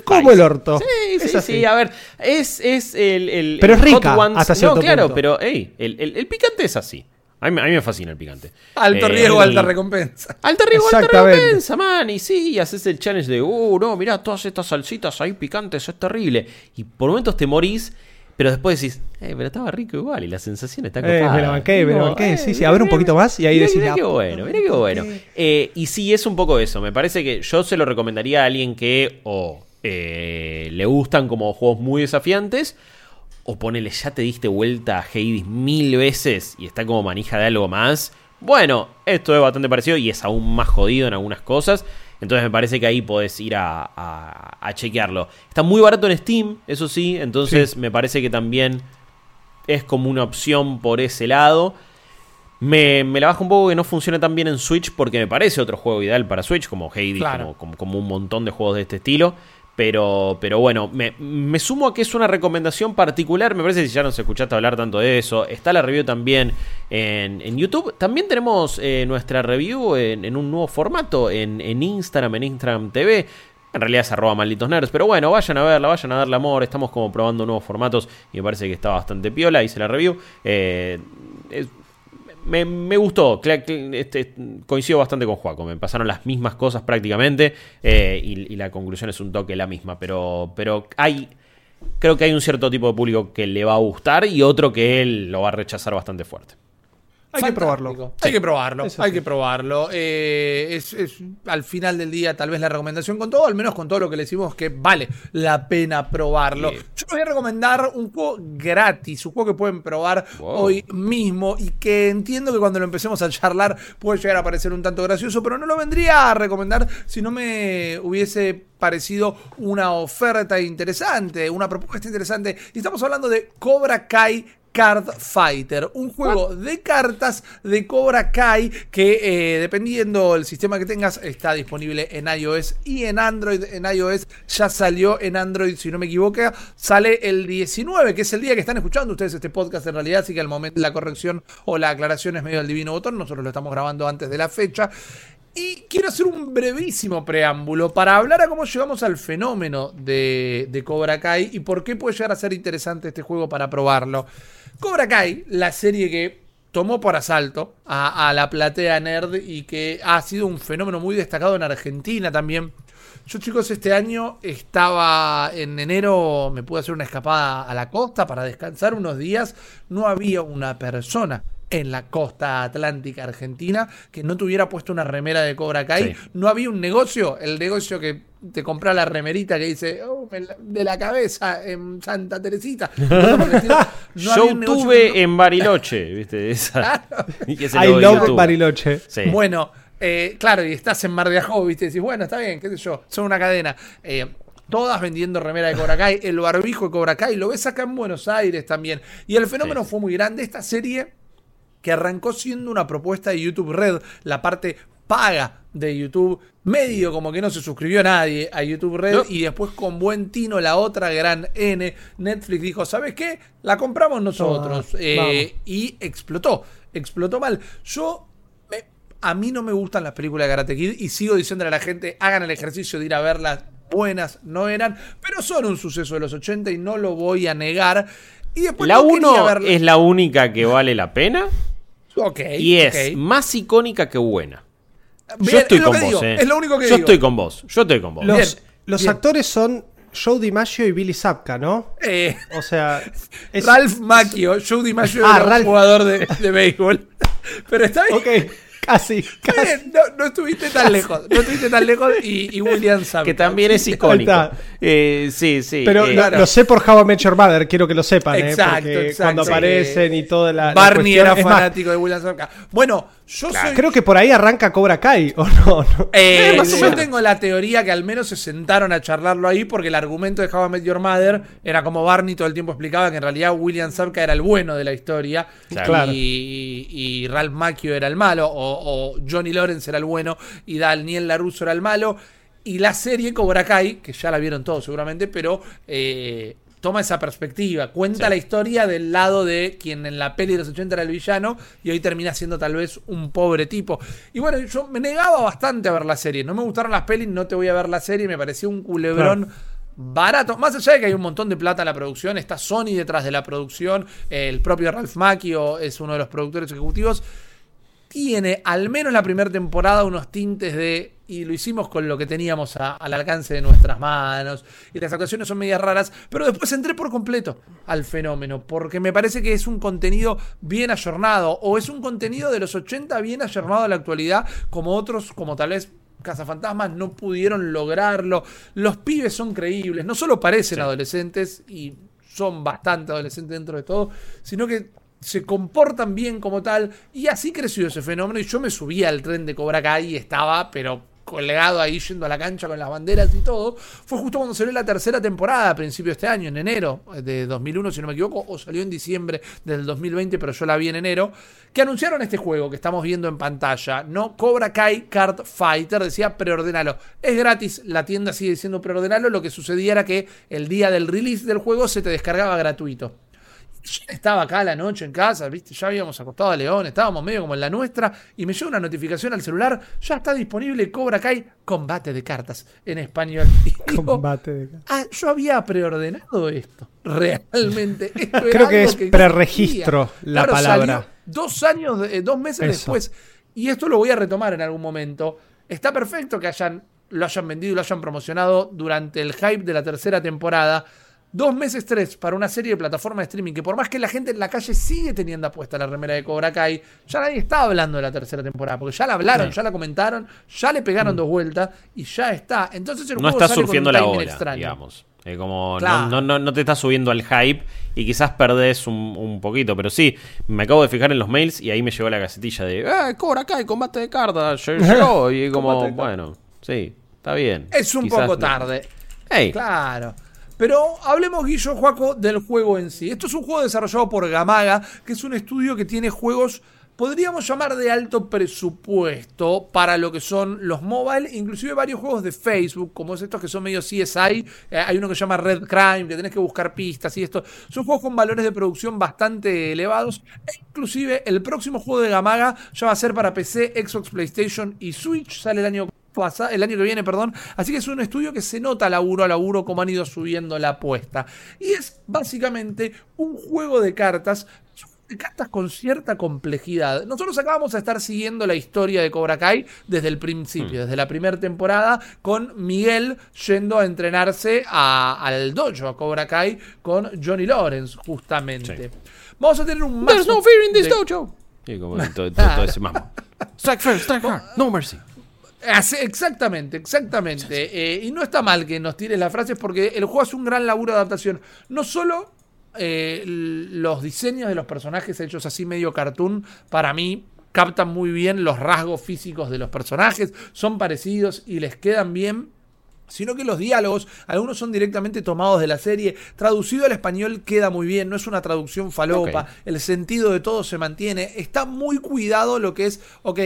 S3: como el orto.
S2: Sí, sí, sí, a ver, es, es el, el
S3: Pero es rica hasta
S2: No, claro, pero hey, el, el, picante es así. A mí, a mí, me fascina el picante.
S1: Alto eh, riesgo, alta recompensa.
S2: Alto riesgo, alta recompensa, man. Y sí, haces el challenge de, uh, no, mirá, todas estas salsitas ahí picantes, es terrible. Y por momentos te morís pero después decís, eh, pero estaba rico igual y la sensación está
S3: copada. Eh, me la banqué, me la banqué. sí, sí, a ver un poquito más y ahí decís.
S2: Mira qué bueno, mira qué bueno. Eh, y sí, es un poco eso. Me parece que yo se lo recomendaría a alguien que o eh, le gustan como juegos muy desafiantes o ponele, ya te diste vuelta a Hades mil veces y está como manija de algo más. Bueno, esto es bastante parecido y es aún más jodido en algunas cosas. Entonces me parece que ahí podés ir a, chequearlo. Está muy barato en Steam, eso sí. Entonces me parece que también es como una opción por ese lado. Me, la bajo un poco que no funcione tan bien en Switch porque me parece otro juego ideal para Switch, como Hades, como, un montón de juegos de este estilo. Pero, pero bueno, me, sumo a que es una recomendación particular. Me parece que si ya nos escuchaste hablar tanto de eso. Está la review también en, YouTube. También tenemos eh, nuestra review en, un nuevo formato en, Instagram, en Instagram TV. En realidad es arroba malditos nerds. Pero bueno, vayan a verla, vayan a darle amor. Estamos como probando nuevos formatos y me parece que está bastante piola. Hice la review. Eh, me, gustó. Este, coincido bastante con Juaco. Me pasaron las mismas cosas prácticamente. Eh, y, la conclusión es un toque la misma. Pero, pero hay. Creo que hay un cierto tipo de público que le va a gustar y otro que él lo va a rechazar bastante fuerte.
S3: Hay que probarlo.
S1: Hay que probarlo. hay que probarlo. Eh, es, al final del día tal vez la recomendación con todo, al menos con todo lo que le decimos que vale la pena probarlo. Yo les voy a recomendar un juego gratis, un juego que pueden probar hoy mismo y que entiendo que cuando lo empecemos a charlar puede llegar a parecer un tanto gracioso, pero no lo vendría a recomendar si no me hubiese parecido una oferta interesante, una propuesta interesante. Y estamos hablando de Cobra Kai Card Fighter, un juego de cartas de Cobra Kai que eh, dependiendo del sistema que tengas está disponible en iOS y en Android. En iOS ya salió en Android, si no me equivoco, sale el 19, que es el día que están escuchando ustedes este podcast en realidad, así que al momento la corrección o la aclaración es medio del divino botón, nosotros lo estamos grabando antes de la fecha. Y quiero hacer un brevísimo preámbulo para hablar a cómo llegamos al fenómeno de, de Cobra Kai y por qué puede llegar a ser interesante este juego para probarlo. Cobra Kai, la serie que tomó por asalto a, la platea nerd y que ha sido un fenómeno muy destacado en Argentina también. Yo chicos, este año estaba en enero, me pude hacer una escapada a la costa para descansar unos días. No había una persona en la costa atlántica argentina que no tuviera puesto una remera de Cobra Kai. No había un negocio, el negocio que te compra la remerita que dice oh, de la cabeza en Santa Teresita.
S2: Yo tuve en Bariloche, ¿viste? Esa.
S3: I love Bariloche.
S1: Bueno, eh, claro, y estás en Mar de Ajó, ¿viste? Y decís, bueno, está bien, qué sé yo, son una cadena. Eh, todas vendiendo remera de Cobra Kai, el barbijo de Cobra Kai, lo ves acá en Buenos Aires también. Y el fenómeno fue muy grande. Esta serie que arrancó siendo una propuesta de YouTube Red, la parte paga de YouTube, medio como que no se suscribió nadie a YouTube Red y después con buen tino la otra gran N, Netflix dijo, ¿sabes qué? La compramos nosotros eh, y explotó, explotó mal. Yo a mí no me gustan las películas de Karate Kid y sigo diciéndole a la gente, hagan el ejercicio de ir a verlas. Buenas no eran, pero son un suceso de los 80 y no lo voy a negar. Y
S2: después la 1 es la única que vale la pena y es más icónica que buena. yo estoy con vos, eh.
S1: Es lo único que
S2: Yo estoy con vos. Yo estoy con vos.
S3: Los, actores son Joe DiMaggio y Billy Zapka, ¿no?
S1: Eh, o sea, Ralph Macchio. Joe DiMaggio ah, era un jugador de, de béisbol. Pero está bien.
S3: Ok. Casi,
S1: No, estuviste tan lejos. No estuviste tan lejos y, William Sam.
S2: Que también es icónico. Eh, sí, sí.
S3: Pero eh, lo, sé por How I Met Your Mother, quiero que lo sepan. Eh, exacto, exacto. Cuando aparecen y toda la.
S1: Barney era fanático de William Sam. Bueno, yo
S3: Creo que por ahí arranca Cobra Kai, ¿o no?
S1: Eh, yo tengo la teoría que al menos se sentaron a charlarlo ahí porque el argumento de How I Met Your Mother era como Barney todo el tiempo explicaba que en realidad William Zabka era el bueno de la historia y, Ralph Macchio era el malo o, Johnny Lawrence era el bueno y Daniel LaRusso era el malo y la serie Cobra Kai, que ya la vieron todos seguramente, pero eh, toma esa perspectiva, cuenta la historia del lado de quien en la peli de los 80 era el villano y hoy termina siendo tal vez un pobre tipo. Y bueno, yo me negaba bastante a ver la serie, no me gustaron las pelis, no te voy a ver la serie, me pareció un culebrón. Barato, más allá de que hay un montón de plata en la producción, está Sony detrás de la producción, el propio Ralph Macchio es uno de los productores ejecutivos tiene, al menos la primera temporada, unos tintes de. Y lo hicimos con lo que teníamos al alcance de nuestras manos. Y las actuaciones son medias raras. Pero después entré por completo al fenómeno. Porque me parece que es un contenido bien ayornado. O es un contenido de los 80 bien ayornado a la actualidad. Como otros, como tal vez Cazafantasmas no pudieron lograrlo. Los pibes son creíbles. No solo parecen adolescentes y son bastante adolescentes dentro de todo, sino que se comportan bien como tal. Y así creció ese fenómeno. Y yo me subí al tren de Cobra Kai y estaba, pero colgado ahí yendo a la cancha con las banderas y todo, fue justo cuando salió la tercera temporada a principio de este año, en enero de 2001, si no me equivoco, o salió en diciembre del 2020, pero yo la vi en enero, que anunciaron este juego que estamos viendo en pantalla, ¿no? Cobra Kai Card Fighter, decía preordenalo. Es gratis, la tienda sigue diciendo preordenalo, lo que sucedía era que el día del release del juego se te descargaba gratuito estaba acá la noche en casa, ¿viste? Ya habíamos acostado a León, estábamos medio como en la nuestra, y me llega una notificación al celular, ya está disponible Cobra Kai Combate de Cartas en español. Combate de cartas. Ah, yo había preordenado esto. Realmente.
S3: Creo que es preregistro la palabra.
S1: Dos años, eh, dos meses después. Y esto lo voy a retomar en algún momento. Está perfecto que hayan, lo hayan vendido y lo hayan promocionado durante el hype de la tercera temporada Dos meses tres para una serie de plataforma de streaming que por más que la gente en la calle sigue teniendo apuesta la remera de Cobra Kai, ya nadie está hablando de la tercera temporada, porque ya la hablaron, ya la comentaron, ya le pegaron mm. dos vueltas y ya está. Entonces el
S2: no está surgiendo la ola, digamos. como no, no, no, te está subiendo al hype y quizás perdés un, poquito, pero sí, me acabo de fijar en los mails y ahí me llegó la gacetilla de eh, Cobra Kai, combate de cartas, llegó y como, bueno, sí, está bien.
S1: Es un poco tarde. Claro. Pero hablemos, Guillo Juaco, del juego en sí. Esto es un juego desarrollado por Gamaga, que es un estudio que tiene juegos, podríamos llamar de alto presupuesto para lo que son los mobile, inclusive varios juegos de Facebook, como es estos que son medio CSI. Eh, hay uno que se llama Red Crime, que tenés que buscar pistas y esto. Son juegos con valores de producción bastante elevados. E inclusive el próximo juego de Gamaga ya va a ser para PC, Xbox, PlayStation y Switch. Sale el año el año que viene, perdón. Así que es un estudio que se nota laburo a laburo cómo han ido subiendo la apuesta. Y es básicamente un juego de cartas de cartas con cierta complejidad. Nosotros acabamos de estar siguiendo la historia de Cobra Kai desde el principio, hmm. desde la primera temporada, con Miguel yendo a entrenarse al dojo, a Cobra Kai, con Johnny Lawrence, justamente. Vamos a tener un
S2: There's no fear in this dojo. Y como todo, ese Strike first, strike hard, no mercy.
S1: Exactamente, exactamente. Eh, y no está mal que nos tires las frases porque el juego hace un gran laburo de adaptación. No solo eh, los diseños de los personajes hechos así medio cartoon, para mí captan muy bien los rasgos físicos de los personajes, son parecidos y les quedan bien sino que los diálogos, algunos son directamente tomados de la serie, traducido al español queda muy bien, no es una traducción falopa, el sentido de todo se mantiene, está muy cuidado lo que es, ok,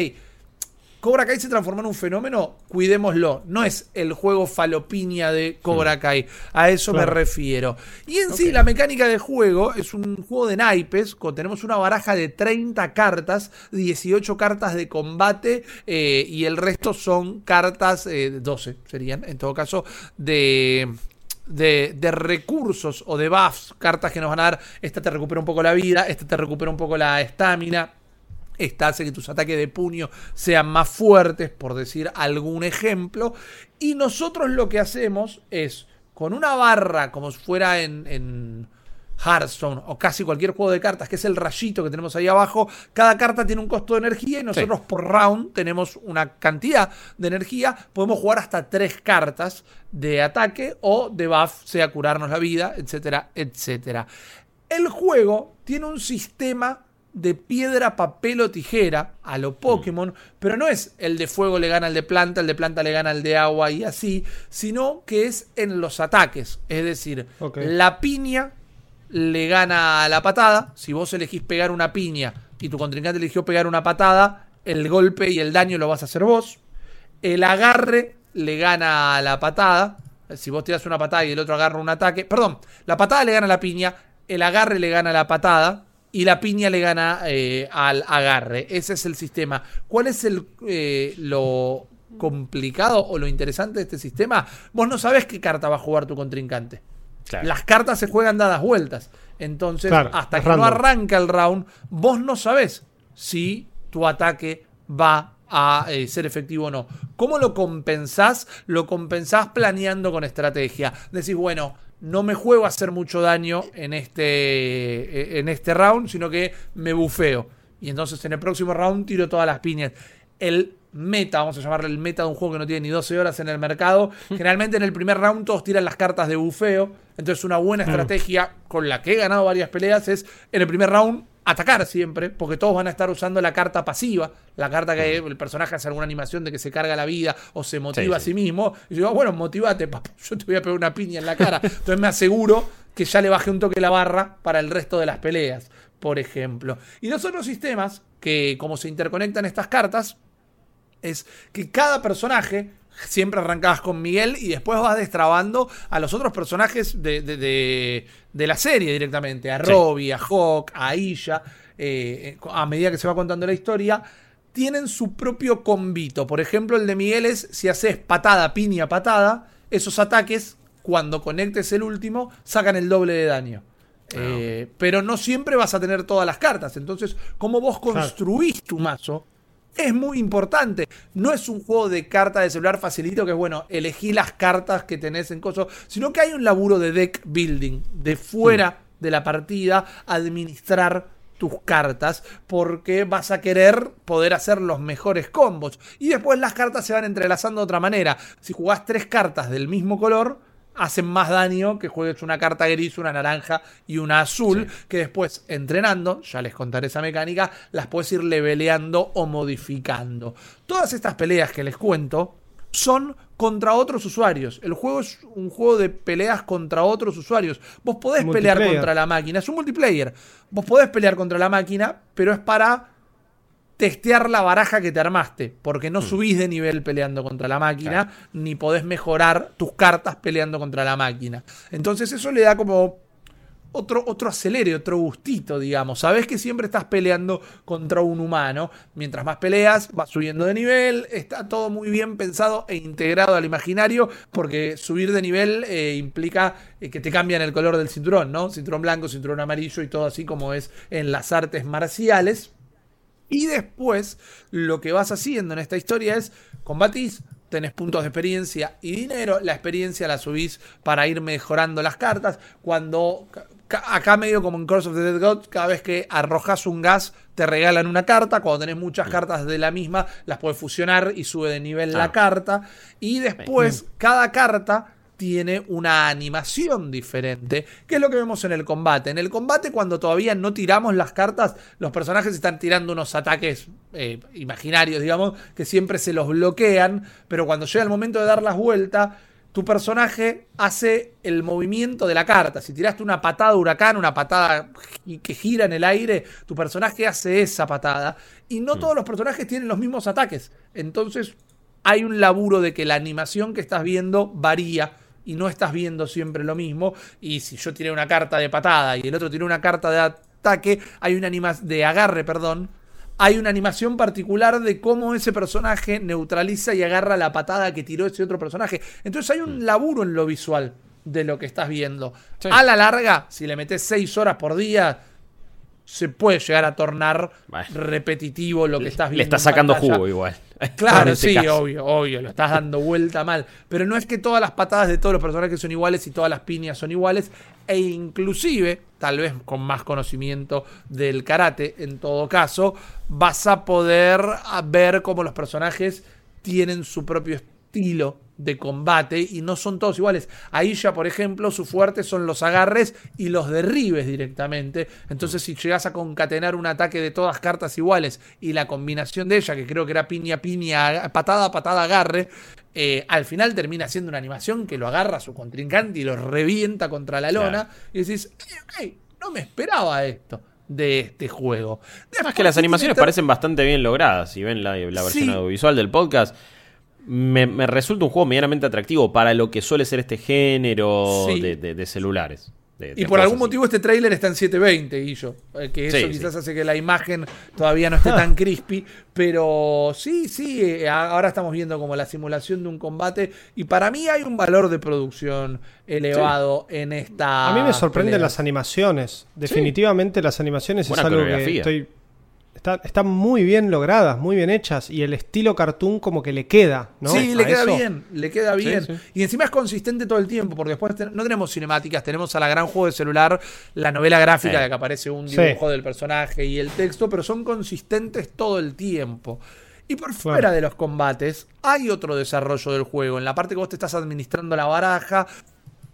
S1: Cobra Kai se transformó en un fenómeno, cuidémoslo. No es el juego falopiña de Cobra. Kai. A eso me refiero. Y en sí, la mecánica de juego es un juego de naipes. tenemos una baraja de 30 cartas, 18 cartas de combate eh, y el resto son cartas, 12 eh, serían, en todo caso, de. De, de, recursos o de buffs, cartas que nos van a dar, esta te recupera un poco la vida, esta te recupera un poco la estamina, esta hace que tus ataques de puño sean más fuertes, por decir algún ejemplo. Y nosotros lo que hacemos es, con una barra como si fuera en, en Hearthstone o casi cualquier juego de cartas, que es el rayito que tenemos ahí abajo, cada carta tiene un costo de energía y nosotros por round tenemos una cantidad de energía. Podemos jugar hasta tres cartas de ataque o de buff, sea curarnos la vida, etcétera, etcétera. El juego tiene un sistema de piedra, papel o tijera a lo Pokémon, pero no es el de fuego le gana al de planta, el de planta le gana al de agua y así, sino que es en los ataques. Es decir, la piña le gana a la patada. Si vos elegís pegar una piña y tu contrincante eligió pegar una patada, el golpe y el daño lo vas a hacer vos. El agarre le gana a la patada. Si vos tiras una patada y el otro agarra un ataque. Perdón, la patada le gana a la piña, el agarre le gana a la patada y la piña le gana eh, al agarre. Ese es el sistema. ¿Cuál es el, eh, lo complicado o lo interesante de este sistema? Vos no sabes qué carta va a jugar tu contrincante. Las cartas se juegan dadas vueltas. Entonces, hasta que no arranca el round, vos no sabés si tu ataque va a eh, ser efectivo o no. ¿Cómo lo compensás? Lo compensás planeando con estrategia. Decís, bueno, no me juego a hacer mucho daño en este, en este round, sino que me bufeo. Y entonces en el próximo round tiro todas las piñas. El meta, vamos a llamarle el meta de un juego que no tiene ni 12 horas en el mercado. Generalmente en el primer round todos tiran las cartas de bufeo. Entonces una buena estrategia con la que he ganado varias peleas es en el primer round atacar siempre, porque todos van a estar usando la carta pasiva, la carta que el personaje hace alguna animación de que se carga la vida o se motiva a sí mismo. Y yo digo, bueno, motivate, yo te voy a pegar una piña en la cara. Entonces me aseguro que ya le baje un toque la barra para el resto de las peleas, por ejemplo. Y los otros sistemas, que como se interconectan estas cartas, es que cada personaje siempre arrancabas con Miguel y después vas destrabando a los otros personajes de, la serie directamente, a Robbie, a Hawk, a Isha, eh, a medida que se va contando la historia, tienen su propio combito. Por ejemplo, el de Miguel es si haces patada, piña, patada, esos ataques, cuando conectes el último, sacan el doble de daño. Ah, eh, pero no siempre vas a tener todas las cartas. Entonces, como vos construís tu mazo, es muy importante. No es un juego de carta de celular facilito que es bueno, elegí las cartas que tenés en coso, sino que hay un laburo de deck building, de fuera de la partida, administrar tus cartas porque vas a querer poder hacer los mejores combos. Y después las cartas se van entrelazando de otra manera. Si jugás tres cartas del mismo color, hacen más daño que juegues una carta gris, una naranja y una azul, que después entrenando, ya les contaré esa mecánica, las puedes ir leveleando o modificando. Todas estas peleas que les cuento son contra otros usuarios. El juego es un juego de peleas contra otros usuarios. Vos podés pelear contra la máquina, es un multiplayer. Vos podés pelear contra la máquina, pero es para testear la baraja que te armaste, porque no mm. subís de nivel peleando contra la máquina, ni podés mejorar tus cartas peleando contra la máquina. Entonces eso le da como otro, otro acelere, otro gustito, digamos. Sabes que siempre estás peleando contra un humano. Mientras más peleas, vas subiendo de nivel. Está todo muy bien pensado e integrado al imaginario, porque subir de nivel eh, implica eh, que te cambian el color del cinturón, ¿no? Cinturón blanco, cinturón amarillo y todo así como es en las artes marciales. Y después lo que vas haciendo en esta historia es combatís, tenés puntos de experiencia y dinero. La experiencia la subís para ir mejorando las cartas. Cuando acá medio como en Curse of the Dead God, cada vez que arrojas un gas te regalan una carta. Cuando tenés muchas cartas de la misma, las puedes fusionar y sube de nivel la carta. Y después, cada carta tiene una animación diferente, que es lo que vemos en el combate. En el combate, cuando todavía no tiramos las cartas, los personajes están tirando unos ataques eh, imaginarios, digamos, que siempre se los bloquean, pero cuando llega el momento de dar las vueltas, tu personaje hace el movimiento de la carta. Si tiraste una patada huracán, una patada que gira en el aire, tu personaje hace esa patada. Y no mm. todos los personajes tienen los mismos ataques. Entonces hay un laburo de que la animación que estás viendo varía y no estás viendo siempre lo mismo. Y si yo tiré una carta de patada y el otro tiró una carta de ataque, hay una animación de agarre, perdón. Hay una animación particular de cómo ese personaje neutraliza y agarra la patada que tiró ese otro personaje. Entonces hay un mm. laburo en lo visual de lo que estás viendo. A la larga, si le metes 6 horas por día, se puede llegar a tornar repetitivo lo que estás viendo.
S2: Le estás sacando jugo igual.
S1: Claro, este sí, obvio, obvio, lo estás dando vuelta mal. Pero no es que todas las patadas de todos los personajes son iguales y todas las piñas son iguales. E inclusive, tal vez con más conocimiento del karate, en todo caso, vas a poder ver cómo los personajes tienen su propio estilo de combate y no son todos iguales. Ahí ya, por ejemplo, su fuerte son los agarres y los derribes directamente. Entonces, si llegas a concatenar un ataque de todas cartas iguales y la combinación de ella, que creo que era piña, piña, patada, patada, agarre, eh, al final termina siendo una animación que lo agarra a su contrincante y lo revienta contra la lona. Y decís, no me esperaba esto de este juego.
S2: Además que las animaciones parecen bastante bien logradas. Si ven la, versión audiovisual del podcast, me, resulta un juego medianamente atractivo para lo que suele ser este género de, celulares.
S1: y por algún motivo este tráiler está en 720, y yo. Que eso quizás hace que la imagen todavía no esté tan crispy. Pero sí, sí, eh, ahora estamos viendo como la simulación de un combate. Y para mí hay un valor de producción elevado en esta.
S3: A mí me sorprenden las animaciones. Definitivamente las animaciones es algo que estoy están muy bien logradas, muy bien hechas y el estilo cartoon como que le queda, ¿no?
S1: Sí, le queda bien, le queda bien. Y encima es consistente todo el tiempo, porque después no tenemos cinemáticas, tenemos a la gran juego de celular, la novela gráfica de que aparece un dibujo del personaje y el texto, pero son consistentes todo el tiempo. Y por fuera de los combates hay otro desarrollo del juego. En la parte que vos te estás administrando la baraja,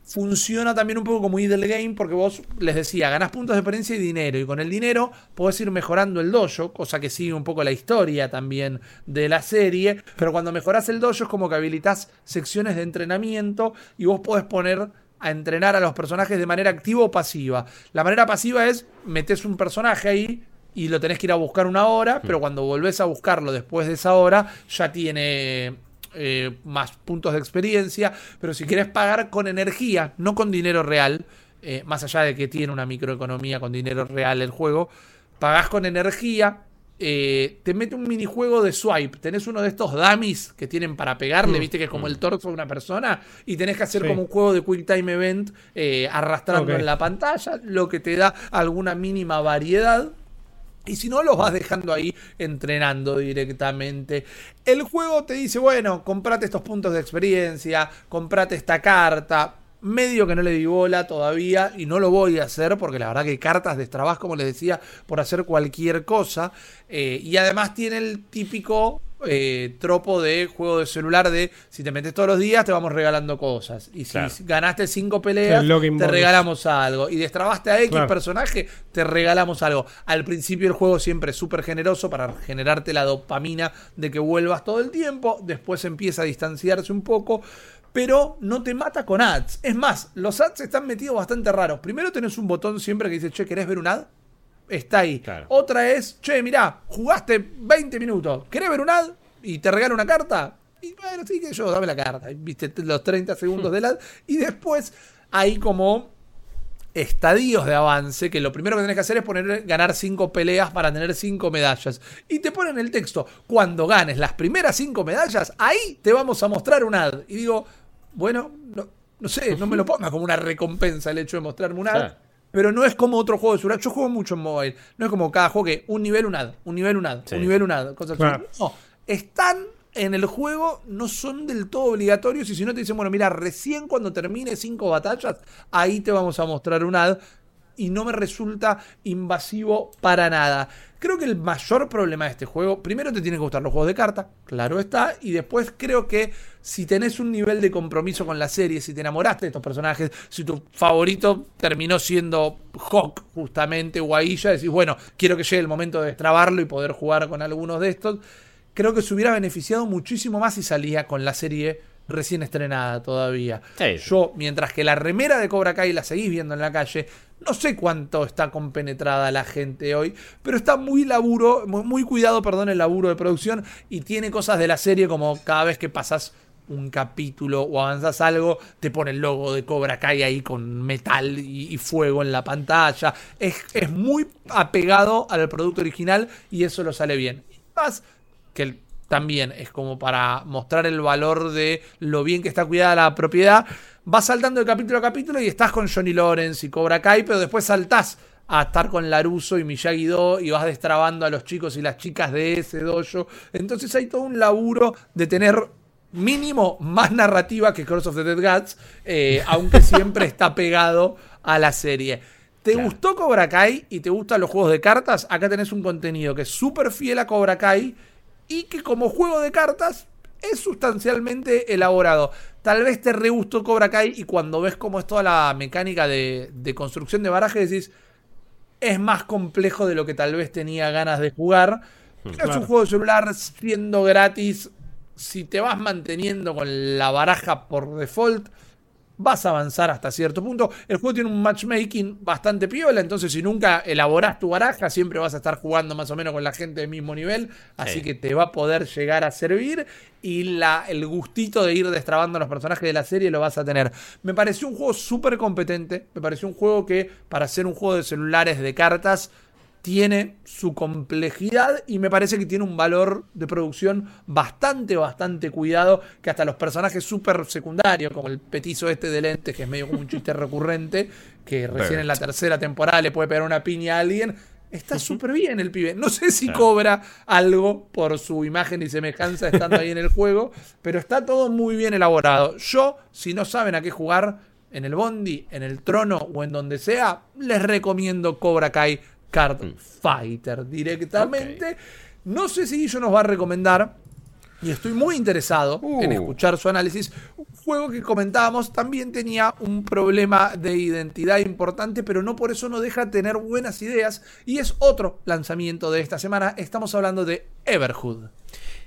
S1: funciona también un poco como idle game porque vos les decía, ganás puntos de experiencia y dinero y con el dinero podés ir mejorando el dojo, cosa que sigue un poco la historia también de la serie, pero cuando mejorás el dojo es como que habilitas secciones de entrenamiento y vos podés poner a entrenar a los personajes de manera activa o pasiva. La manera pasiva es metes un personaje ahí y lo tenés que ir a buscar una hora, pero cuando volvés a buscarlo después de esa hora ya tiene eh, más puntos de experiencia, pero si quieres pagar con energía, no con dinero real, eh, más allá de que tiene una microeconomía con dinero real el juego, pagás con energía, eh, te mete un minijuego de swipe. Tenés uno de estos dummies que tienen para pegarle, mm. viste que es como el torso de una persona, y tenés que hacer como un juego de Quick Time Event arrastrando en la pantalla, lo que te da alguna mínima variedad. Y si no, los vas dejando ahí entrenando directamente. El juego te dice, bueno, comprate estos puntos de experiencia, comprate esta carta. Medio que no le di bola todavía y no lo voy a hacer porque la verdad que cartas de trabajo, como les decía, por hacer cualquier cosa. Eh, y además tiene el típico eh, tropo de juego de celular de si te metes todos los días te vamos regalando cosas. Y si ganaste cinco peleas, te regalamos algo. Y destrabaste a X personaje, te regalamos algo. Al principio el juego siempre es súper generoso para generarte la dopamina de que vuelvas todo el tiempo. Después empieza a distanciarse un poco. Pero no te mata con ads. Es más, los ads están metidos bastante raros. Primero tenés un botón siempre que dice, che, ¿querés ver un ad? está ahí. Otra es, che, mirá, jugaste 20 minutos, ¿querés ver un ad? Y te regalo una carta. Y bueno, sí que yo, dame la carta. Viste los 30 segundos del ad. Y después hay como estadios de avance que lo primero que tenés que hacer es poner ganar 5 peleas para tener 5 medallas. Y te ponen el texto, cuando ganes las primeras 5 medallas, ahí te vamos a mostrar un ad. Y digo, bueno, no, sé, no me lo pongas como una recompensa el hecho de mostrarme un ad pero no es como otro juego de celular. Yo juego mucho en mobile. No es como cada juego que un nivel, un ad, un nivel, un ad, un nivel, un ad, cosas así. No, están en el juego, no son del todo obligatorios. Y si no te dicen, bueno, mira, recién cuando termine cinco batallas, ahí te vamos a mostrar un ad. Y no me resulta invasivo para nada. Creo que el mayor problema de este juego, primero te tienen que gustar los juegos de carta, claro está, y después creo que si tenés un nivel de compromiso con la serie, si te enamoraste de estos personajes, si tu favorito terminó siendo Hawk justamente o Aisha, decís, bueno, quiero que llegue el momento de destrabarlo y poder jugar con algunos de estos, creo que se hubiera beneficiado muchísimo más si salía con la serie recién estrenada todavía. Yo, mientras que la remera de Cobra Kai la seguís viendo en la calle, no sé cuánto está compenetrada la gente hoy, pero está muy laburo, muy, cuidado, perdón, el laburo de producción y tiene cosas de la serie como cada vez que pasas un capítulo o avanzas algo, te pone el logo de Cobra Kai ahí con metal y, fuego en la pantalla. Es, es, muy apegado al producto original y eso lo sale bien. Más que también es como para mostrar el valor de lo bien que está cuidada la propiedad. Vas saltando de capítulo a capítulo y estás con Johnny Lawrence y Cobra Kai, pero después saltás a estar con Laruso y Miyagi-Do y vas destrabando a los chicos y las chicas de ese dojo. Entonces hay todo un laburo de tener mínimo más narrativa que Cross of the Dead Gods, eh, aunque siempre está pegado a la serie. ¿Te gustó Cobra Kai y te gustan los juegos de cartas? Acá tenés un contenido que es súper fiel a Cobra Kai y que como juego de cartas es sustancialmente elaborado. Tal vez te re gustó Cobra Kai y cuando ves cómo es toda la mecánica de, construcción de baraje decís, es más complejo de lo que tal vez tenía ganas de jugar. Hmm. Es un juego de celular siendo gratis. Si te vas manteniendo con la baraja por default, vas a avanzar hasta cierto punto. El juego tiene un matchmaking bastante piola, entonces si nunca elaborás tu baraja, siempre vas a estar jugando más o menos con la gente del mismo nivel, así que te va a poder llegar a servir y la, el gustito de ir destrabando a los personajes de la serie lo vas a tener. Me pareció un juego súper competente, me pareció un juego que para ser un juego de celulares de cartas tiene su complejidad y me parece que tiene un valor de producción bastante, bastante cuidado, que hasta los personajes súper secundarios, como el petizo este de lentes, que es medio como un chiste recurrente, que recién en la tercera temporada le puede pegar una piña a alguien, está súper bien el pibe. No sé si cobra algo por su imagen y semejanza estando ahí en el juego, pero está todo muy bien elaborado. Yo, si no saben a qué jugar, en el Bondi, en el Trono o en donde sea, les recomiendo Cobra Kai Card. Fighter directamente. No sé si Guillo nos va a recomendar, y estoy muy interesado en uh. escuchar su análisis. Un juego que comentábamos también tenía un problema de identidad importante, pero no por eso no deja de tener buenas ideas. Y es otro lanzamiento de esta semana. Estamos hablando de Everhood.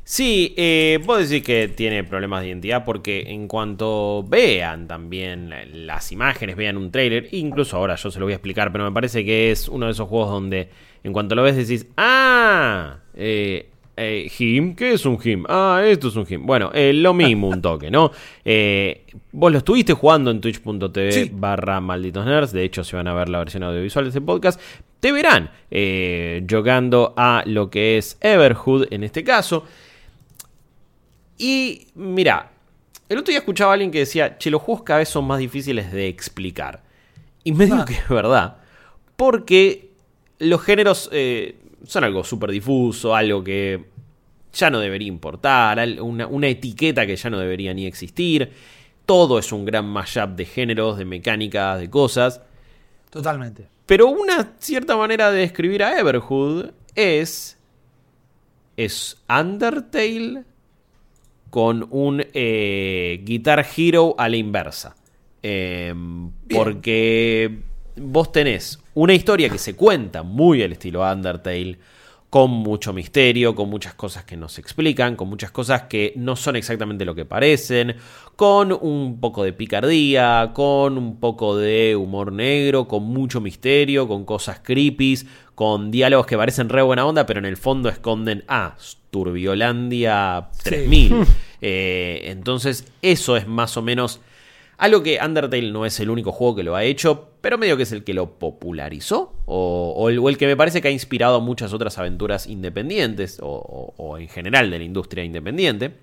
S2: Sí, eh, puedo decir que tiene problemas de identidad porque en cuanto vean también las imágenes, vean un trailer, incluso ahora yo se lo voy a explicar, pero me parece que es uno de esos juegos donde en cuanto lo ves decís, ah, eh, eh, ¿Him? ¿Qué es un Him? Ah, esto es un Him. Bueno, eh, lo mismo un toque, ¿no? Eh, vos lo estuviste jugando en twitch.tv barra malditos nerds. De hecho, si van a ver la versión audiovisual de este podcast, te verán jugando a lo que es Everhood en este caso. Y mira, el otro día escuchaba a alguien que decía, che, los juegos cada vez son más difíciles de explicar. Y me digo ah. que es verdad. Porque los géneros son algo súper difuso, algo que ya no debería importar, una, etiqueta que ya no debería ni existir. Todo es un gran mashup de géneros, de mecánicas, de cosas.
S1: Totalmente.
S2: Pero una cierta manera de describir a Everhood es. Es Undertale con un eh, Guitar Hero a la inversa. Em, porque vos tenés una historia que se cuenta muy al estilo Undertale, con mucho misterio, con muchas cosas que no se explican, con muchas cosas que no son exactamente lo que parecen, con un poco de picardía, con un poco de humor negro, con mucho misterio, con cosas creepy, con diálogos que parecen re buena onda, pero en el fondo esconden a ah, Turbiolandia 3000. Eh, entonces, eso es más o menos algo que Undertale no es el único juego que lo ha hecho, pero medio que es el que lo popularizó, o, el, que me parece que ha inspirado muchas otras aventuras independientes, o, en general de la industria independiente.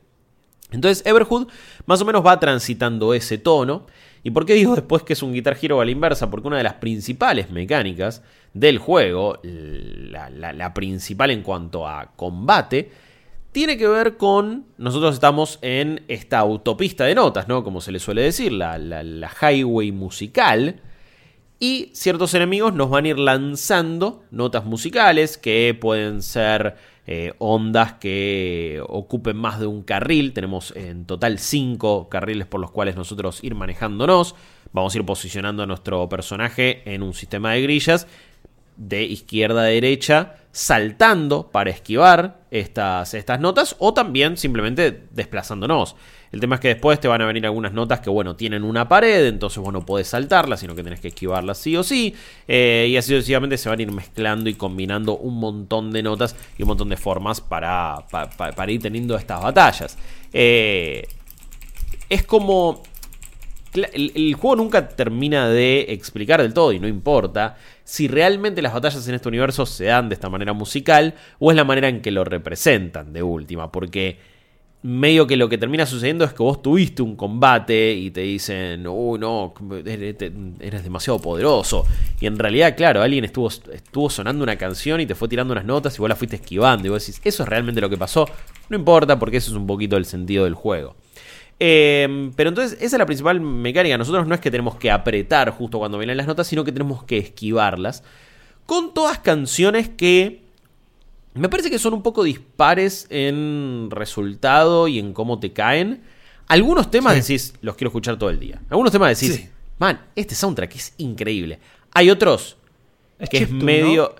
S2: Entonces Everhood más o menos va transitando ese tono. ¿Y por qué digo después que es un Guitar Hero a la inversa? Porque una de las principales mecánicas del juego, la principal en cuanto a combate, tiene que ver con. Nosotros estamos en esta autopista de notas, ¿no? Como se le suele decir, la, highway musical. Y ciertos enemigos nos van a ir lanzando notas musicales que pueden ser eh, ondas que ocupen más de un carril. Tenemos en total cinco carriles por los cuales nosotros ir manejándonos. Vamos a ir posicionando a nuestro personaje en un sistema de grillas de izquierda a derecha saltando para esquivar estas, estas notas o también simplemente desplazándonos. El tema es que después te van a venir algunas notas que, bueno, tienen una pared, entonces vos no podés saltarlas, sino que tenés que esquivarlas sí o sí. Eh, y así sucesivamente se van a ir mezclando y combinando un montón de notas y un montón de formas para, para, ir teniendo estas batallas. Eh, es como... el juego nunca termina de explicar del todo y no importa si realmente las batallas en este universo se dan de esta manera musical o es la manera en que lo representan de última, porque medio que lo que termina sucediendo es que vos tuviste un combate y te dicen, uy, no, eres demasiado poderoso. Y en realidad, claro, alguien estuvo, estuvo sonando una canción y te fue tirando unas notas y vos la fuiste esquivando. Y vos decís, eso es realmente lo que pasó. No importa porque eso es un poquito el sentido del juego. Em, pero entonces, esa es la principal mecánica. Nosotros no es que tenemos que apretar justo cuando vienen las notas, sino que tenemos que esquivarlas. Con todas canciones que me parece que son un poco dispares en resultado y en cómo te caen. Algunos temas decís, los quiero escuchar todo el día. Algunos temas decís, man, este soundtrack es increíble. Hay otros que es medio.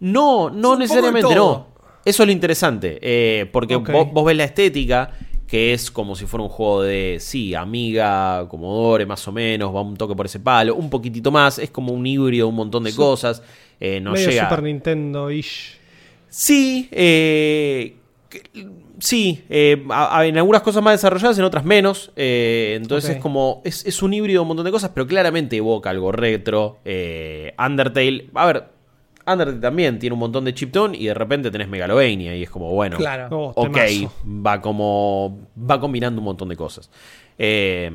S2: ¿no? No, necesariamente, no. Eso es lo interesante. Eh, porque vos, ves la estética que es como si fuera un juego de, sí, Amiga, Commodore, más o menos, va un toque por ese palo, un poquitito más, es como un híbrido, un montón de cosas. Eh, no
S3: llega... Super Nintendo-ish.
S2: Sí, eh, sí, eh, en algunas cosas más desarrolladas, en otras menos. entonces es como, es, es, un híbrido, un montón de cosas, pero claramente evoca algo retro. Undertale, a ver, Undertale también tiene un montón de chiptune y de repente tenés Megalovania y es como, bueno, claro. Oh, ok, va como, va combinando un montón de cosas. Eh,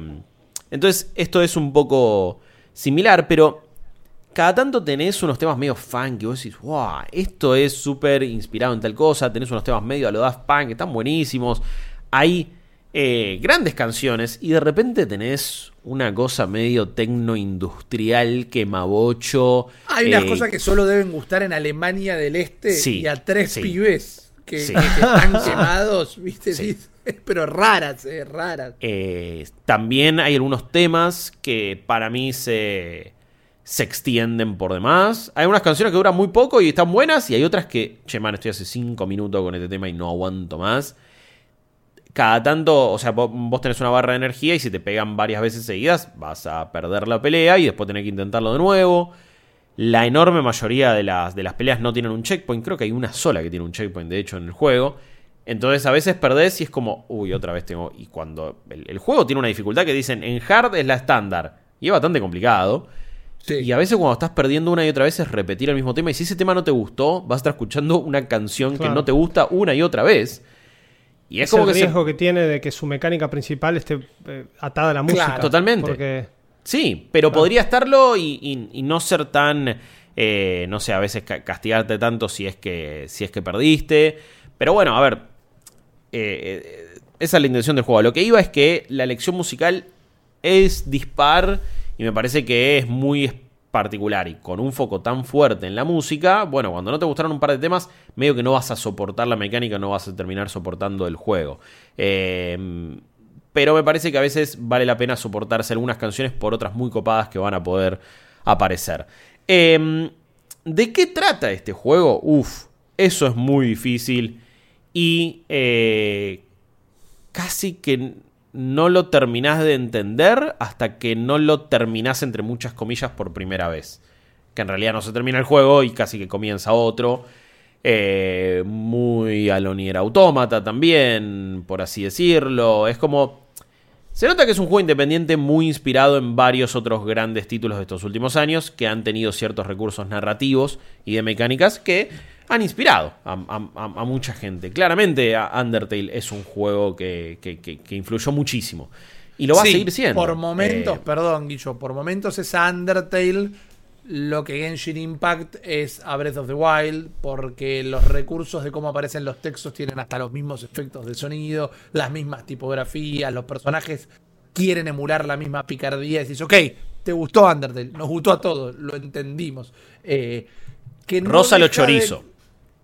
S2: entonces, esto es un poco similar, pero cada tanto tenés unos temas medio funky. Vos decís, wow, esto es súper inspirado en tal cosa. Tenés unos temas medio a lo Daft Punk, que están buenísimos. Hay eh, grandes canciones y de repente tenés una cosa medio tecno-industrial, quemabocho.
S1: Hay unas eh, cosas que solo deben gustar en Alemania del Este y a tres pibes. que, están quemados, ¿viste? pero raras, eh, raras.
S2: También hay algunos temas que para mí se, se extienden por demás. Hay unas canciones que duran muy poco y están buenas, y hay otras que, che, man, estoy hace 5 minutos con este tema y no aguanto más. Cada tanto, o sea, vos, tenés una barra de energía y si te pegan varias veces seguidas, vas a perder la pelea y después tenés que intentarlo de nuevo. La enorme mayoría de las, de las peleas no tienen un checkpoint. Creo que hay una sola que tiene un checkpoint, de hecho, en el juego. Entonces a veces perdés y es como, uy, otra vez tengo. Y cuando el, juego tiene una dificultad que dicen en hard es la estándar. Y es bastante complicado. Y a veces cuando estás perdiendo una y otra vez es repetir el mismo tema. Y si ese tema no te gustó, vas a estar escuchando una canción que no te gusta una y otra vez.
S3: Y es, como el riesgo que tiene de que su mecánica principal esté eh, atada a la música.
S2: totalmente. Sí, pero podría estarlo y, no ser tan, eh, no sé, a veces castigarte tanto si es que, si es que perdiste. Pero bueno, a ver, eh, esa es la intención del juego. Lo que iba es que la elección musical es dispar y me parece que es muy particular y con un foco tan fuerte en la música, bueno, cuando no te gustaron un par de temas, medio que no vas a soportar la mecánica, no vas a terminar soportando el juego. Eh, pero me parece que a veces vale la pena soportarse algunas canciones por otras muy copadas que van a poder aparecer. Em, ¿De qué trata este juego? Uf, eso es muy difícil y eh, casi que no lo terminás de entender hasta que no lo terminás entre muchas comillas por primera vez. Que en realidad no se termina el juego y casi que comienza otro. Eh, muy alonier autómata también, por así decirlo. Es como... Se nota que es un juego independiente muy inspirado en varios otros grandes títulos de estos últimos años que han tenido ciertos recursos narrativos y de mecánicas que han inspirado a, mucha gente. Claramente, Undertale es un juego que, influyó muchísimo. Y lo va a seguir siendo.
S1: Por momentos, eh, perdón, Guillo, por momentos es Undertale lo que Genshin Impact es a Breath of the Wild, porque los recursos de cómo aparecen los textos tienen hasta los mismos efectos de sonido, las mismas tipografías, los personajes quieren emular la misma picardía. Y dices, ok, te gustó Undertale, nos gustó a todos, lo entendimos. Eh,
S2: que Rosa lo chorizo.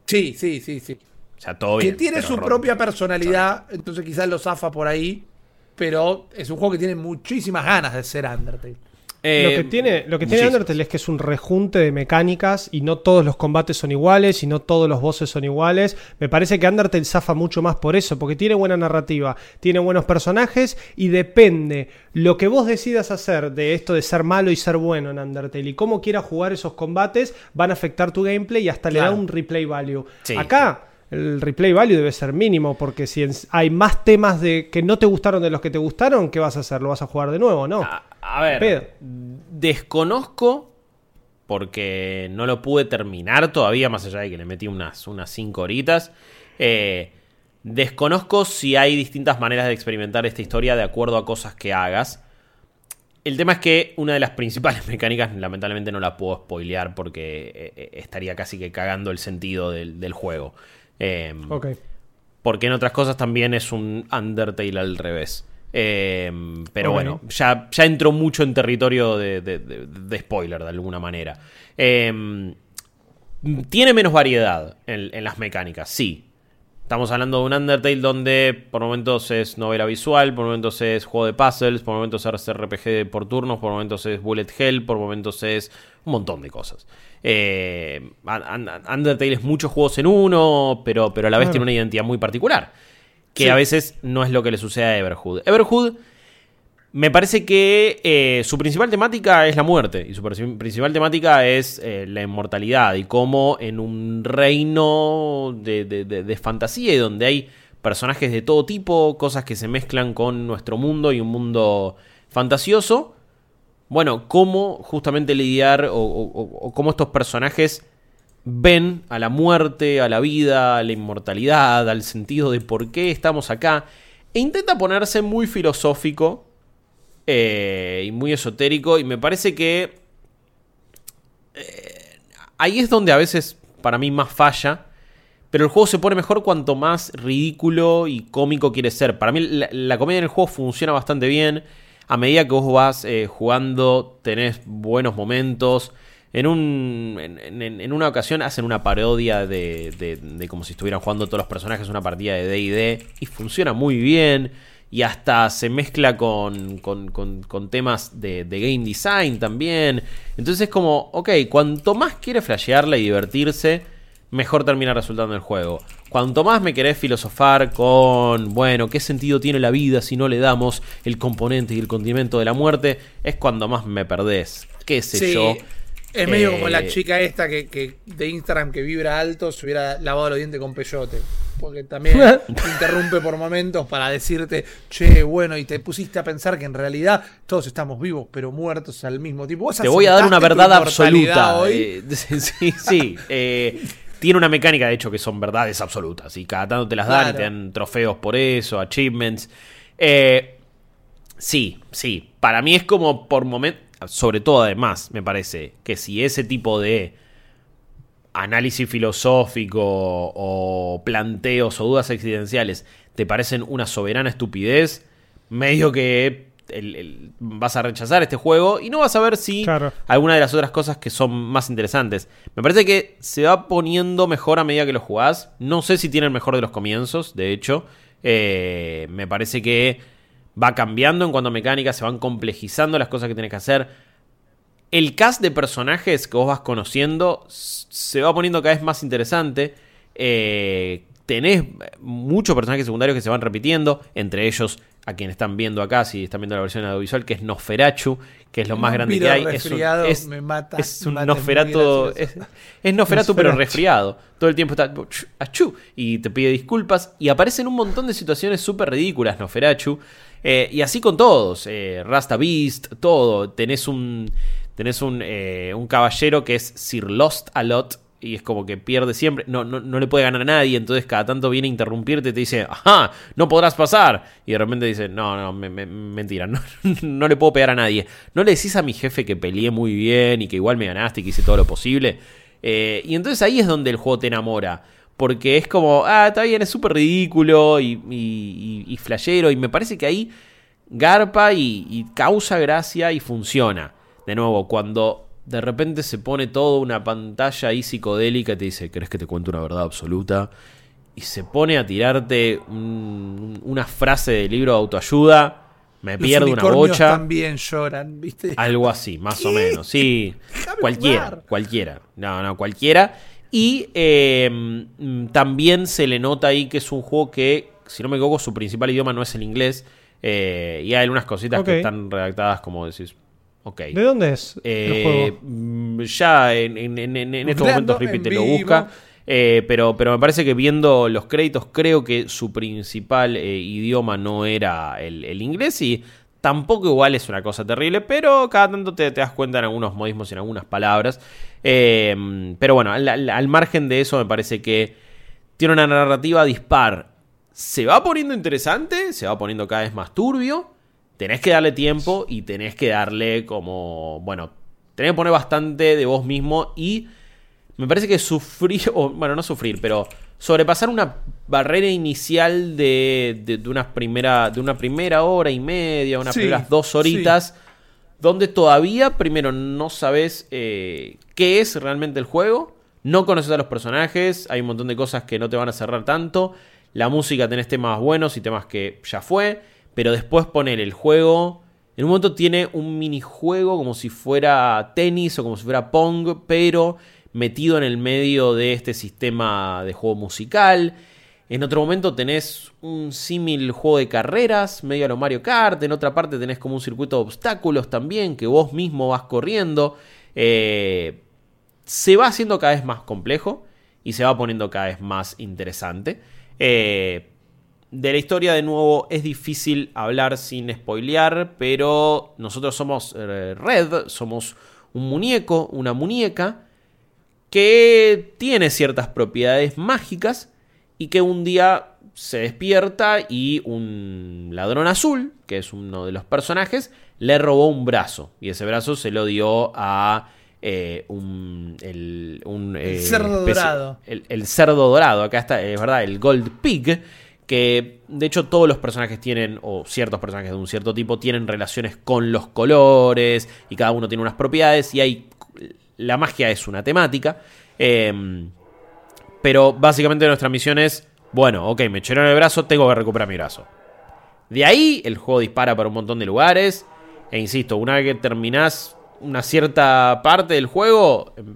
S1: Sí, sí, sí, sí.
S2: O sea, todo bien.
S1: Que tiene su propia personalidad, entonces quizás lo zafa por ahí, pero es un juego que tiene muchísimas ganas de ser Undertale.
S3: Eh, lo que tiene, lo que tiene Undertale es que es un rejunte de mecánicas y no todos los combates son iguales y no todos los bosses son iguales. Me parece que Undertale zafa mucho más por eso, porque tiene buena narrativa, tiene buenos personajes y depende lo que vos decidas hacer de esto de ser malo y ser bueno en Undertale y cómo quieras jugar esos combates van a afectar tu gameplay y hasta le da un replay value. Acá el replay value debe ser mínimo, porque si hay más temas de que no te gustaron de los que te gustaron, ¿qué vas a hacer? ¿Lo vas a jugar de nuevo? No.
S2: A, ver, desconozco, porque no lo pude terminar todavía, más allá de que le metí unas 5 horitas. Eh, desconozco si hay distintas maneras de experimentar esta historia de acuerdo a cosas que hagas. El tema es que una de las principales mecánicas, lamentablemente no la puedo spoilear porque eh, eh, estaría casi que cagando el sentido del juego. Em, ok. Porque en otras cosas también es un Undertale al revés. Em, pero bueno, ya, ya entró mucho en territorio de, spoiler de alguna manera. Em, tiene menos variedad en, las mecánicas, sí. Estamos hablando de un Undertale donde por momentos es novela visual, por momentos es juego de puzzles, por momentos es RPG por turnos, por momentos es bullet hell, por momentos es un montón de cosas. Eh, Undertale es muchos juegos en uno, pero, pero a la vez tiene una identidad muy particular. Que a veces no es lo que le sucede a Everhood. Everhood me parece que eh, su principal temática es la muerte y su principal temática es eh, la inmortalidad y cómo en un reino de, de, fantasía y donde hay personajes de todo tipo, cosas que se mezclan con nuestro mundo y un mundo fantasioso, bueno, cómo justamente lidiar o, cómo estos personajes ven a la muerte, a la vida, a la inmortalidad, al sentido de por qué estamos acá. E intenta ponerse muy filosófico eh, y muy esotérico. Y me parece que eh, ahí es donde a veces para mí más falla. Pero el juego se pone mejor cuanto más ridículo y cómico quiere ser. Para mí la, comedia en el juego funciona bastante bien a medida que vos vas eh, jugando tenés buenos momentos. En, un, en, una ocasión hacen una parodia de, de, como si estuvieran jugando todos los personajes una partida de DD y funciona muy bien y hasta se mezcla con, con, con, temas de, de, game design también. Entonces es como, ok, cuanto más quiere flashearla y divertirse, mejor termina resultando el juego. Cuanto más me querés filosofar con, bueno, ¿qué sentido tiene la vida si no le damos el componente y el condimento de la muerte? Es cuando más me perdés. ¿Qué sé yo?
S1: Es medio como la eh, chica esta que, de Instagram que vibra alto se hubiera lavado los dientes con peyote. Porque también interrumpe por momentos para decirte, che, bueno, y te pusiste a pensar que en realidad todos estamos vivos, pero muertos al mismo tiempo.
S2: Te voy a dar una verdad absoluta. Hoy? Eh, sí, sí. Eh, tiene una mecánica, de hecho, que son verdades absolutas. Y cada tanto te las dan y te dan trofeos por eso, achievements. sí, sí. Para mí es como por momentos sobre todo además, me parece, que si ese tipo de análisis filosófico o planteos o dudas existenciales te parecen una soberana estupidez, medio que vas a rechazar este juego y no vas a ver si alguna de las otras cosas que son más interesantes. Me parece que se va poniendo mejor a medida que lo jugás. No sé si tiene el mejor de los comienzos, de hecho. Eh, me parece que va cambiando en cuanto a mecánica, se van complejizando las cosas que tienes que hacer. El cast de personajes que vos vas conociendo se va poniendo cada vez más interesante. Eh, tenés muchos personajes secundarios que se van repitiendo, entre ellos a quien están viendo acá, si están viendo la versión audiovisual, que es Nosferachu, que es lo más grande que hay. Es un, es, me mata, es un Nosferatu, es, Nosferatu pero resfriado. Todo el tiempo está achú, y te pide disculpas. Y aparecen un montón de situaciones súper ridículas Nosferachu. Eh, y así con todos, eh, Rasta Beast, todo. Tenés un, tenés un, eh, un caballero que es Sir Lost a lot, y es como que pierde siempre, no, no, no, le puede ganar a nadie, entonces cada tanto viene a interrumpirte y te dice, ajá, no podrás pasar. Y de repente dice, no, no, mentira, no, no, le puedo pegar a nadie. ¿No le decís a mi jefe que peleé muy bien y que igual me ganaste y que hice todo lo posible? y entonces ahí es donde el juego te enamora. Porque es como, ah, está bien, es súper ridículo y, y, y, flashero. Y me parece que ahí garpa y, causa gracia y funciona. De nuevo, cuando de repente se pone toda una pantalla ahí psicodélica y te dice, ¿crees que te cuento una verdad absoluta? Y se pone a tirarte una frase del libro de autoayuda. Me pierdo una bocha.
S1: también lloran, ¿viste?
S2: Algo así, más o menos. Sí, cualquiera, cualquiera. No, no, cualquiera. Y em, también se le nota ahí que es un juego que, si no me equivoco, su principal idioma no es el inglés. Eh, y hay algunas cositas que están redactadas como decís. Ok.
S3: ¿De dónde es el
S2: eh, juego? Mm, ya en, estos momentos Rippy te lo busca. Eh, pero, pero me parece que viendo los créditos, creo que su principal idioma no era el, inglés. Y tampoco igual es una cosa terrible. Pero cada tanto te, das cuenta en algunos modismos y en algunas palabras. Em, pero bueno, al, margen de eso me parece que tiene una narrativa dispar. Se va poniendo interesante, se va poniendo cada vez más turbio. Tenés que darle tiempo y tenés que darle como, bueno, tenés que poner bastante de vos mismo y me parece que sufrir, o bueno, no sufrir, pero sobrepasar una barrera inicial de, de, una, primera, de una primera hora y media, unas primeras dos horitas donde todavía, primero, no sabes eh, qué es realmente el juego, no conoces a los personajes, hay un montón de cosas que no te van a cerrar tanto, la música tenés temas buenos y temas que ya fue, pero después poner el juego, en un momento tiene un minijuego como si fuera tenis o como si fuera Pong, pero metido en el medio de este sistema de juego musical. En otro momento tenés un símil juego de carreras, medio a lo Mario Kart. En otra parte tenés como un circuito de obstáculos también, que vos mismo vas corriendo. Eh, se va haciendo cada vez más complejo y se va poniendo cada vez más interesante. Eh, de la historia, de nuevo, es difícil hablar sin spoilear, pero nosotros somos eh, Red, somos un muñeco, una muñeca, que tiene ciertas propiedades mágicas y que un día se despierta y un ladrón azul, que es uno de los personajes, le robó un brazo. Y ese brazo se lo dio a eh, un, el,
S1: eh, cerdo dorado.
S2: El, cerdo dorado, acá está, es verdad, el Gold Pig. Que de hecho todos los personajes tienen, o ciertos personajes de un cierto tipo, tienen relaciones con los colores y cada uno tiene unas propiedades. Y hay la magia es una temática. Em, pero básicamente nuestra misión es, bueno, ok, me echaron el brazo, tengo que recuperar mi brazo. De ahí el juego dispara para un montón de lugares. E insisto, una vez que terminás una cierta parte del juego, em,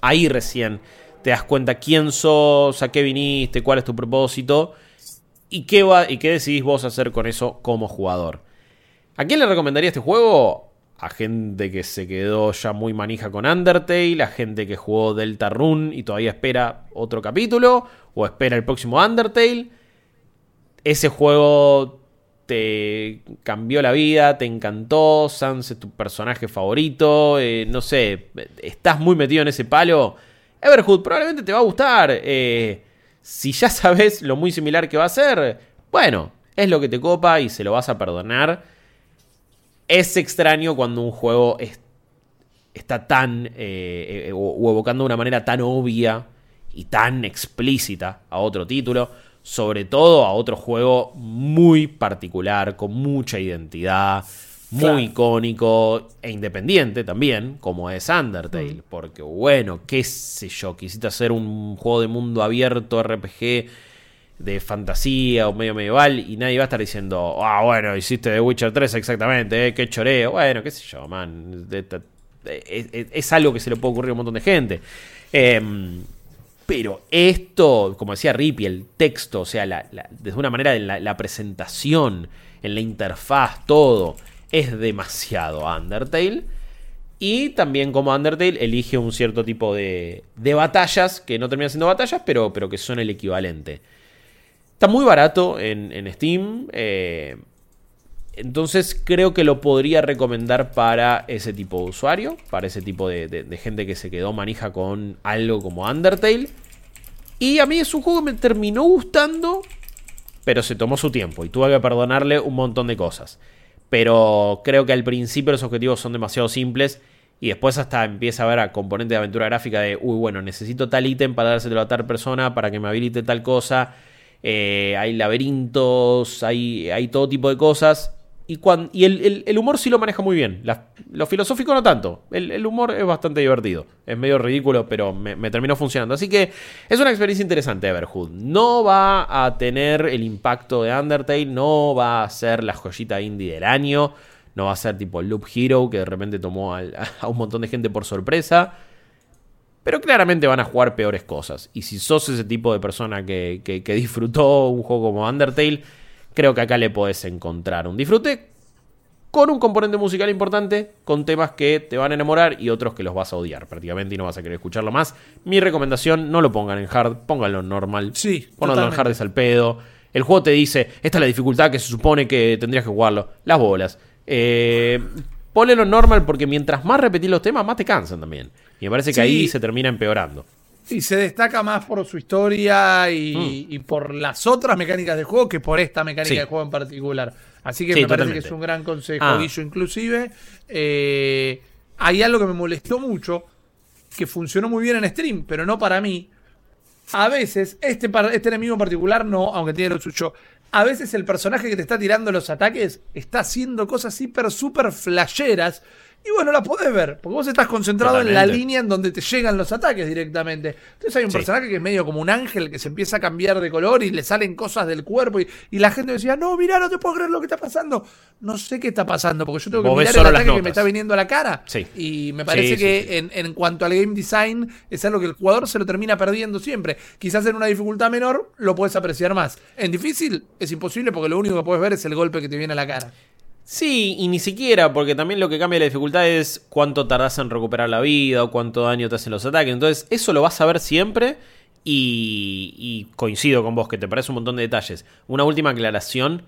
S2: ahí recién te das cuenta quién sos, a qué viniste, cuál es tu propósito y qué, va, y qué decidís vos hacer con eso como jugador. ¿A quién le recomendaría este juego? A gente que se quedó ya muy manija con Undertale, a gente que jugó Delta Run y todavía espera otro capítulo, o espera el próximo Undertale. Ese juego te cambió la vida, te encantó, Sans es tu personaje favorito, eh, no sé, estás muy metido en ese palo. Everhood probablemente te va a gustar. Eh, si ya sabes lo muy similar que va a ser, bueno, es lo que te copa y se lo vas a perdonar. Es extraño cuando un juego está tan. Eh, o evocando de una manera tan obvia y tan explícita a otro título sobre todo a otro juego muy particular, con mucha identidad, muy icónico e independiente también, como es Undertale. Mm. Porque, bueno, qué sé yo, quisiste hacer un juego de mundo abierto, RPG de fantasía o medio medieval y nadie va a estar diciendo, ah, bueno, hiciste The Witcher 3 exactamente, eh, qué choreo. Bueno, qué sé yo, man. Es, algo que se le puede ocurrir a un montón de gente. Eh, pero esto, como decía Rippy, el texto, o sea, desde una manera de la, presentación, en la interfaz, todo, es demasiado Undertale. Y también como Undertale elige un cierto tipo de, de batallas, que no terminan siendo batallas, pero, pero, que son el equivalente. Está muy barato en, Steam. Eh, entonces creo que lo podría recomendar para ese tipo de usuario, para ese tipo de, gente que se quedó manija con algo como Undertale. Y a mí es un juego que me terminó gustando, pero se tomó su tiempo y tuve que perdonarle un montón de cosas. Pero creo que al principio los objetivos son demasiado simples y después hasta empieza a ver a componente de aventura gráfica de, uy, bueno, necesito tal ítem para dárselo a tal persona, para que me habilite tal cosa. Eh, hay laberintos, hay, todo tipo de cosas y, el, humor sí lo maneja muy bien. lo filosófico no tanto. El, humor es bastante divertido. Es medio ridículo, pero me, terminó funcionando. Así que es una experiencia interesante Everhood. No va a tener el impacto de Undertale. No va a ser la joyita indie del año. No va a ser tipo Loop Hero, que de repente tomó a, un montón de gente por sorpresa. Pero claramente van a jugar peores cosas. Y si sos ese tipo de persona que, que disfrutó un juego como Undertale creo que acá le podés encontrar un disfrute con un componente musical importante, con temas que te van a enamorar y otros que los vas a odiar prácticamente y no vas a querer escucharlo más. Mi recomendación, no lo pongan en hard, pónganlo en normal.
S1: Sí,
S2: Pónganlo en hard es al pedo. El juego te dice, esta es la dificultad que se supone que tendrías que jugarlo. Las bolas. Eh, ponelo en normal porque mientras más repetís los temas, más te cansan también. Y me parece que ahí se termina empeorando.
S1: Y se destaca más por su historia y, mm. por las otras mecánicas de juego que por esta mecánica de juego en particular. Así que me parece que es un gran consejo. Ah. Y yo inclusive, eh, hay algo que me molestó mucho, que funcionó muy bien en stream, pero no para mí. A veces, este, este enemigo en particular no, aunque tiene lo suyo. A veces el personaje que te está tirando los ataques está haciendo cosas hiper, super flasheras y bueno, la podés ver, porque vos estás concentrado en la línea en donde te llegan los ataques directamente. Entonces hay un personaje que es medio como un ángel que se empieza a cambiar de color y le salen cosas del cuerpo y, la gente decía, no, mira, no te puedo creer lo que está pasando. No sé qué está pasando, porque yo tengo que mirar el ataque que me está viniendo a la cara. Y me parece que en, en, cuanto al game design es algo que el jugador se lo termina perdiendo siempre. Quizás en una dificultad menor lo puedes apreciar más. En difícil es imposible porque lo único que puedes ver es el golpe que te viene a la cara.
S2: Sí, y ni siquiera, porque también lo que cambia la dificultad es cuánto tardas en recuperar la vida o cuánto daño te hacen los ataques. Entonces, eso lo vas a ver siempre. Y, coincido con vos, que te parece un montón de detalles. Una última aclaración.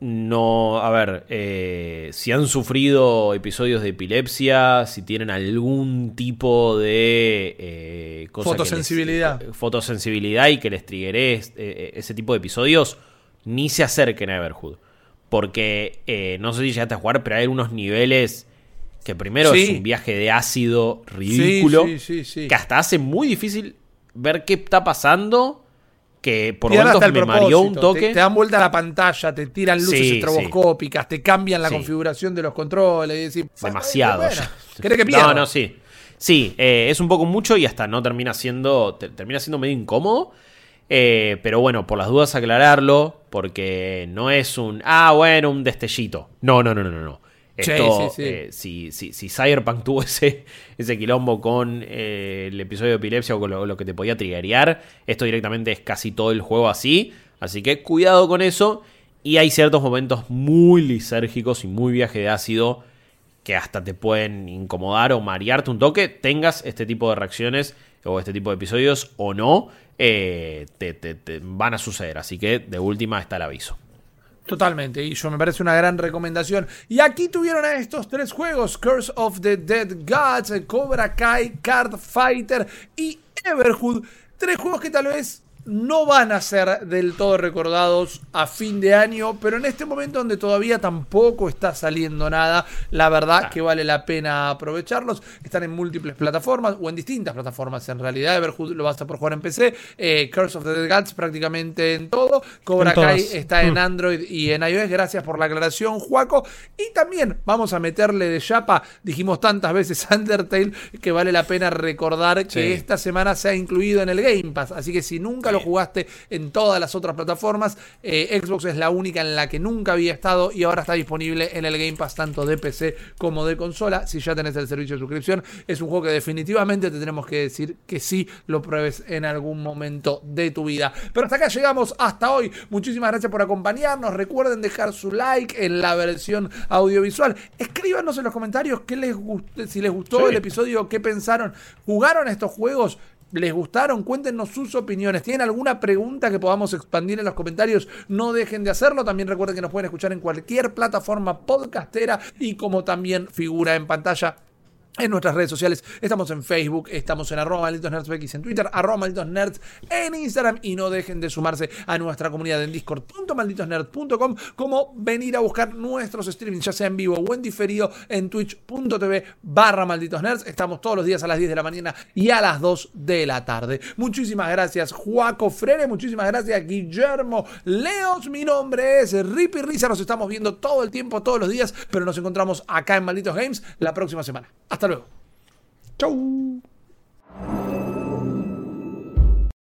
S2: No, a ver, eh, si han sufrido episodios de epilepsia, si tienen algún tipo de
S1: eh, fotosensibilidad.
S2: fotosensibilidad y que les triggeré eh, ese tipo de episodios, ni se acerquen a Everhood. Porque eh, no sé si llegaste a jugar, pero hay unos niveles que primero es un viaje de ácido ridículo. que hasta hace muy difícil ver qué está pasando. Que por momentos me mareó un toque.
S1: Te, dan vuelta la pantalla, te tiran luces estroboscópicas, te cambian la configuración de los controles. Y
S2: Demasiado.
S1: ¿Querés que pierda?
S2: No, no, sí. Sí, eh, es un poco mucho y hasta no termina siendo. termina siendo medio incómodo. Eh, pero bueno, por las dudas aclararlo, porque no es un. Ah, bueno, un destellito. No, no, no, no, no. Esto, eh, si, si, si, Cyberpunk tuvo ese, ese quilombo con el episodio de epilepsia o con lo, que te podía triggerear, esto directamente es casi todo el juego así. Así que cuidado con eso. Y hay ciertos momentos muy lisérgicos y muy viaje de ácido que hasta te pueden incomodar o marearte un toque, tengas este tipo de reacciones o este tipo de episodios o no, eh, te, van a suceder. Así que de última está el aviso.
S1: Totalmente, y yo me parece una gran recomendación. Y aquí tuvieron a estos tres juegos: Curse of the Dead Gods, Cobra Kai, Card Fighter y Everhood. Tres juegos que tal vez no van a ser del todo recordados a fin de año, pero en este momento donde todavía tampoco está saliendo nada, la verdad que vale la pena aprovecharlos. Están en múltiples plataformas o en distintas plataformas en realidad. Everhood lo vas a por jugar en PC, eh, Curse of the Dead Gods prácticamente en todo. Cobra Kai está en mm. Android y en iOS. Gracias por la aclaración, Juaco. Y también vamos a meterle de chapa, dijimos tantas veces Undertale, que vale la pena recordar que esta semana se ha incluido en el Game Pass. Así que si nunca lo jugaste en todas las otras plataformas. Eh, Xbox es la única en la que nunca había estado y ahora está disponible en el Game Pass tanto de PC como de consola. Si ya tenés el servicio de suscripción, es un juego que definitivamente te tenemos que decir que sí lo pruebes en algún momento de tu vida. Pero hasta acá llegamos hasta hoy. Muchísimas gracias por acompañarnos. Recuerden dejar su like en la versión audiovisual. Escríbanos en los comentarios qué les si les gustó el episodio, qué pensaron. ¿Jugaron estos juegos? ¿Les gustaron? Cuéntenos sus opiniones. ¿Tienen alguna pregunta que podamos expandir en los comentarios? No dejen de hacerlo. También recuerden que nos pueden escuchar en cualquier plataforma podcastera y como también figura en pantalla en nuestras redes sociales. Estamos en Facebook, estamos en arroba malditos nerds en Twitter, arroba malditos nerds en Instagram y no dejen de sumarse a nuestra comunidad en discord.malditosnerds.com como venir a buscar nuestros streamings ya sea en vivo o en diferido en twitch.tv barra malditos nerds. Estamos todos los días a las 10 de la mañana y a las 2 de la tarde. Muchísimas gracias Juaco Frere, muchísimas gracias Guillermo Leos, mi nombre es Rippy Risa, nos estamos viendo todo el tiempo, todos los días, pero nos encontramos acá en Malditos Games la próxima semana. Hasta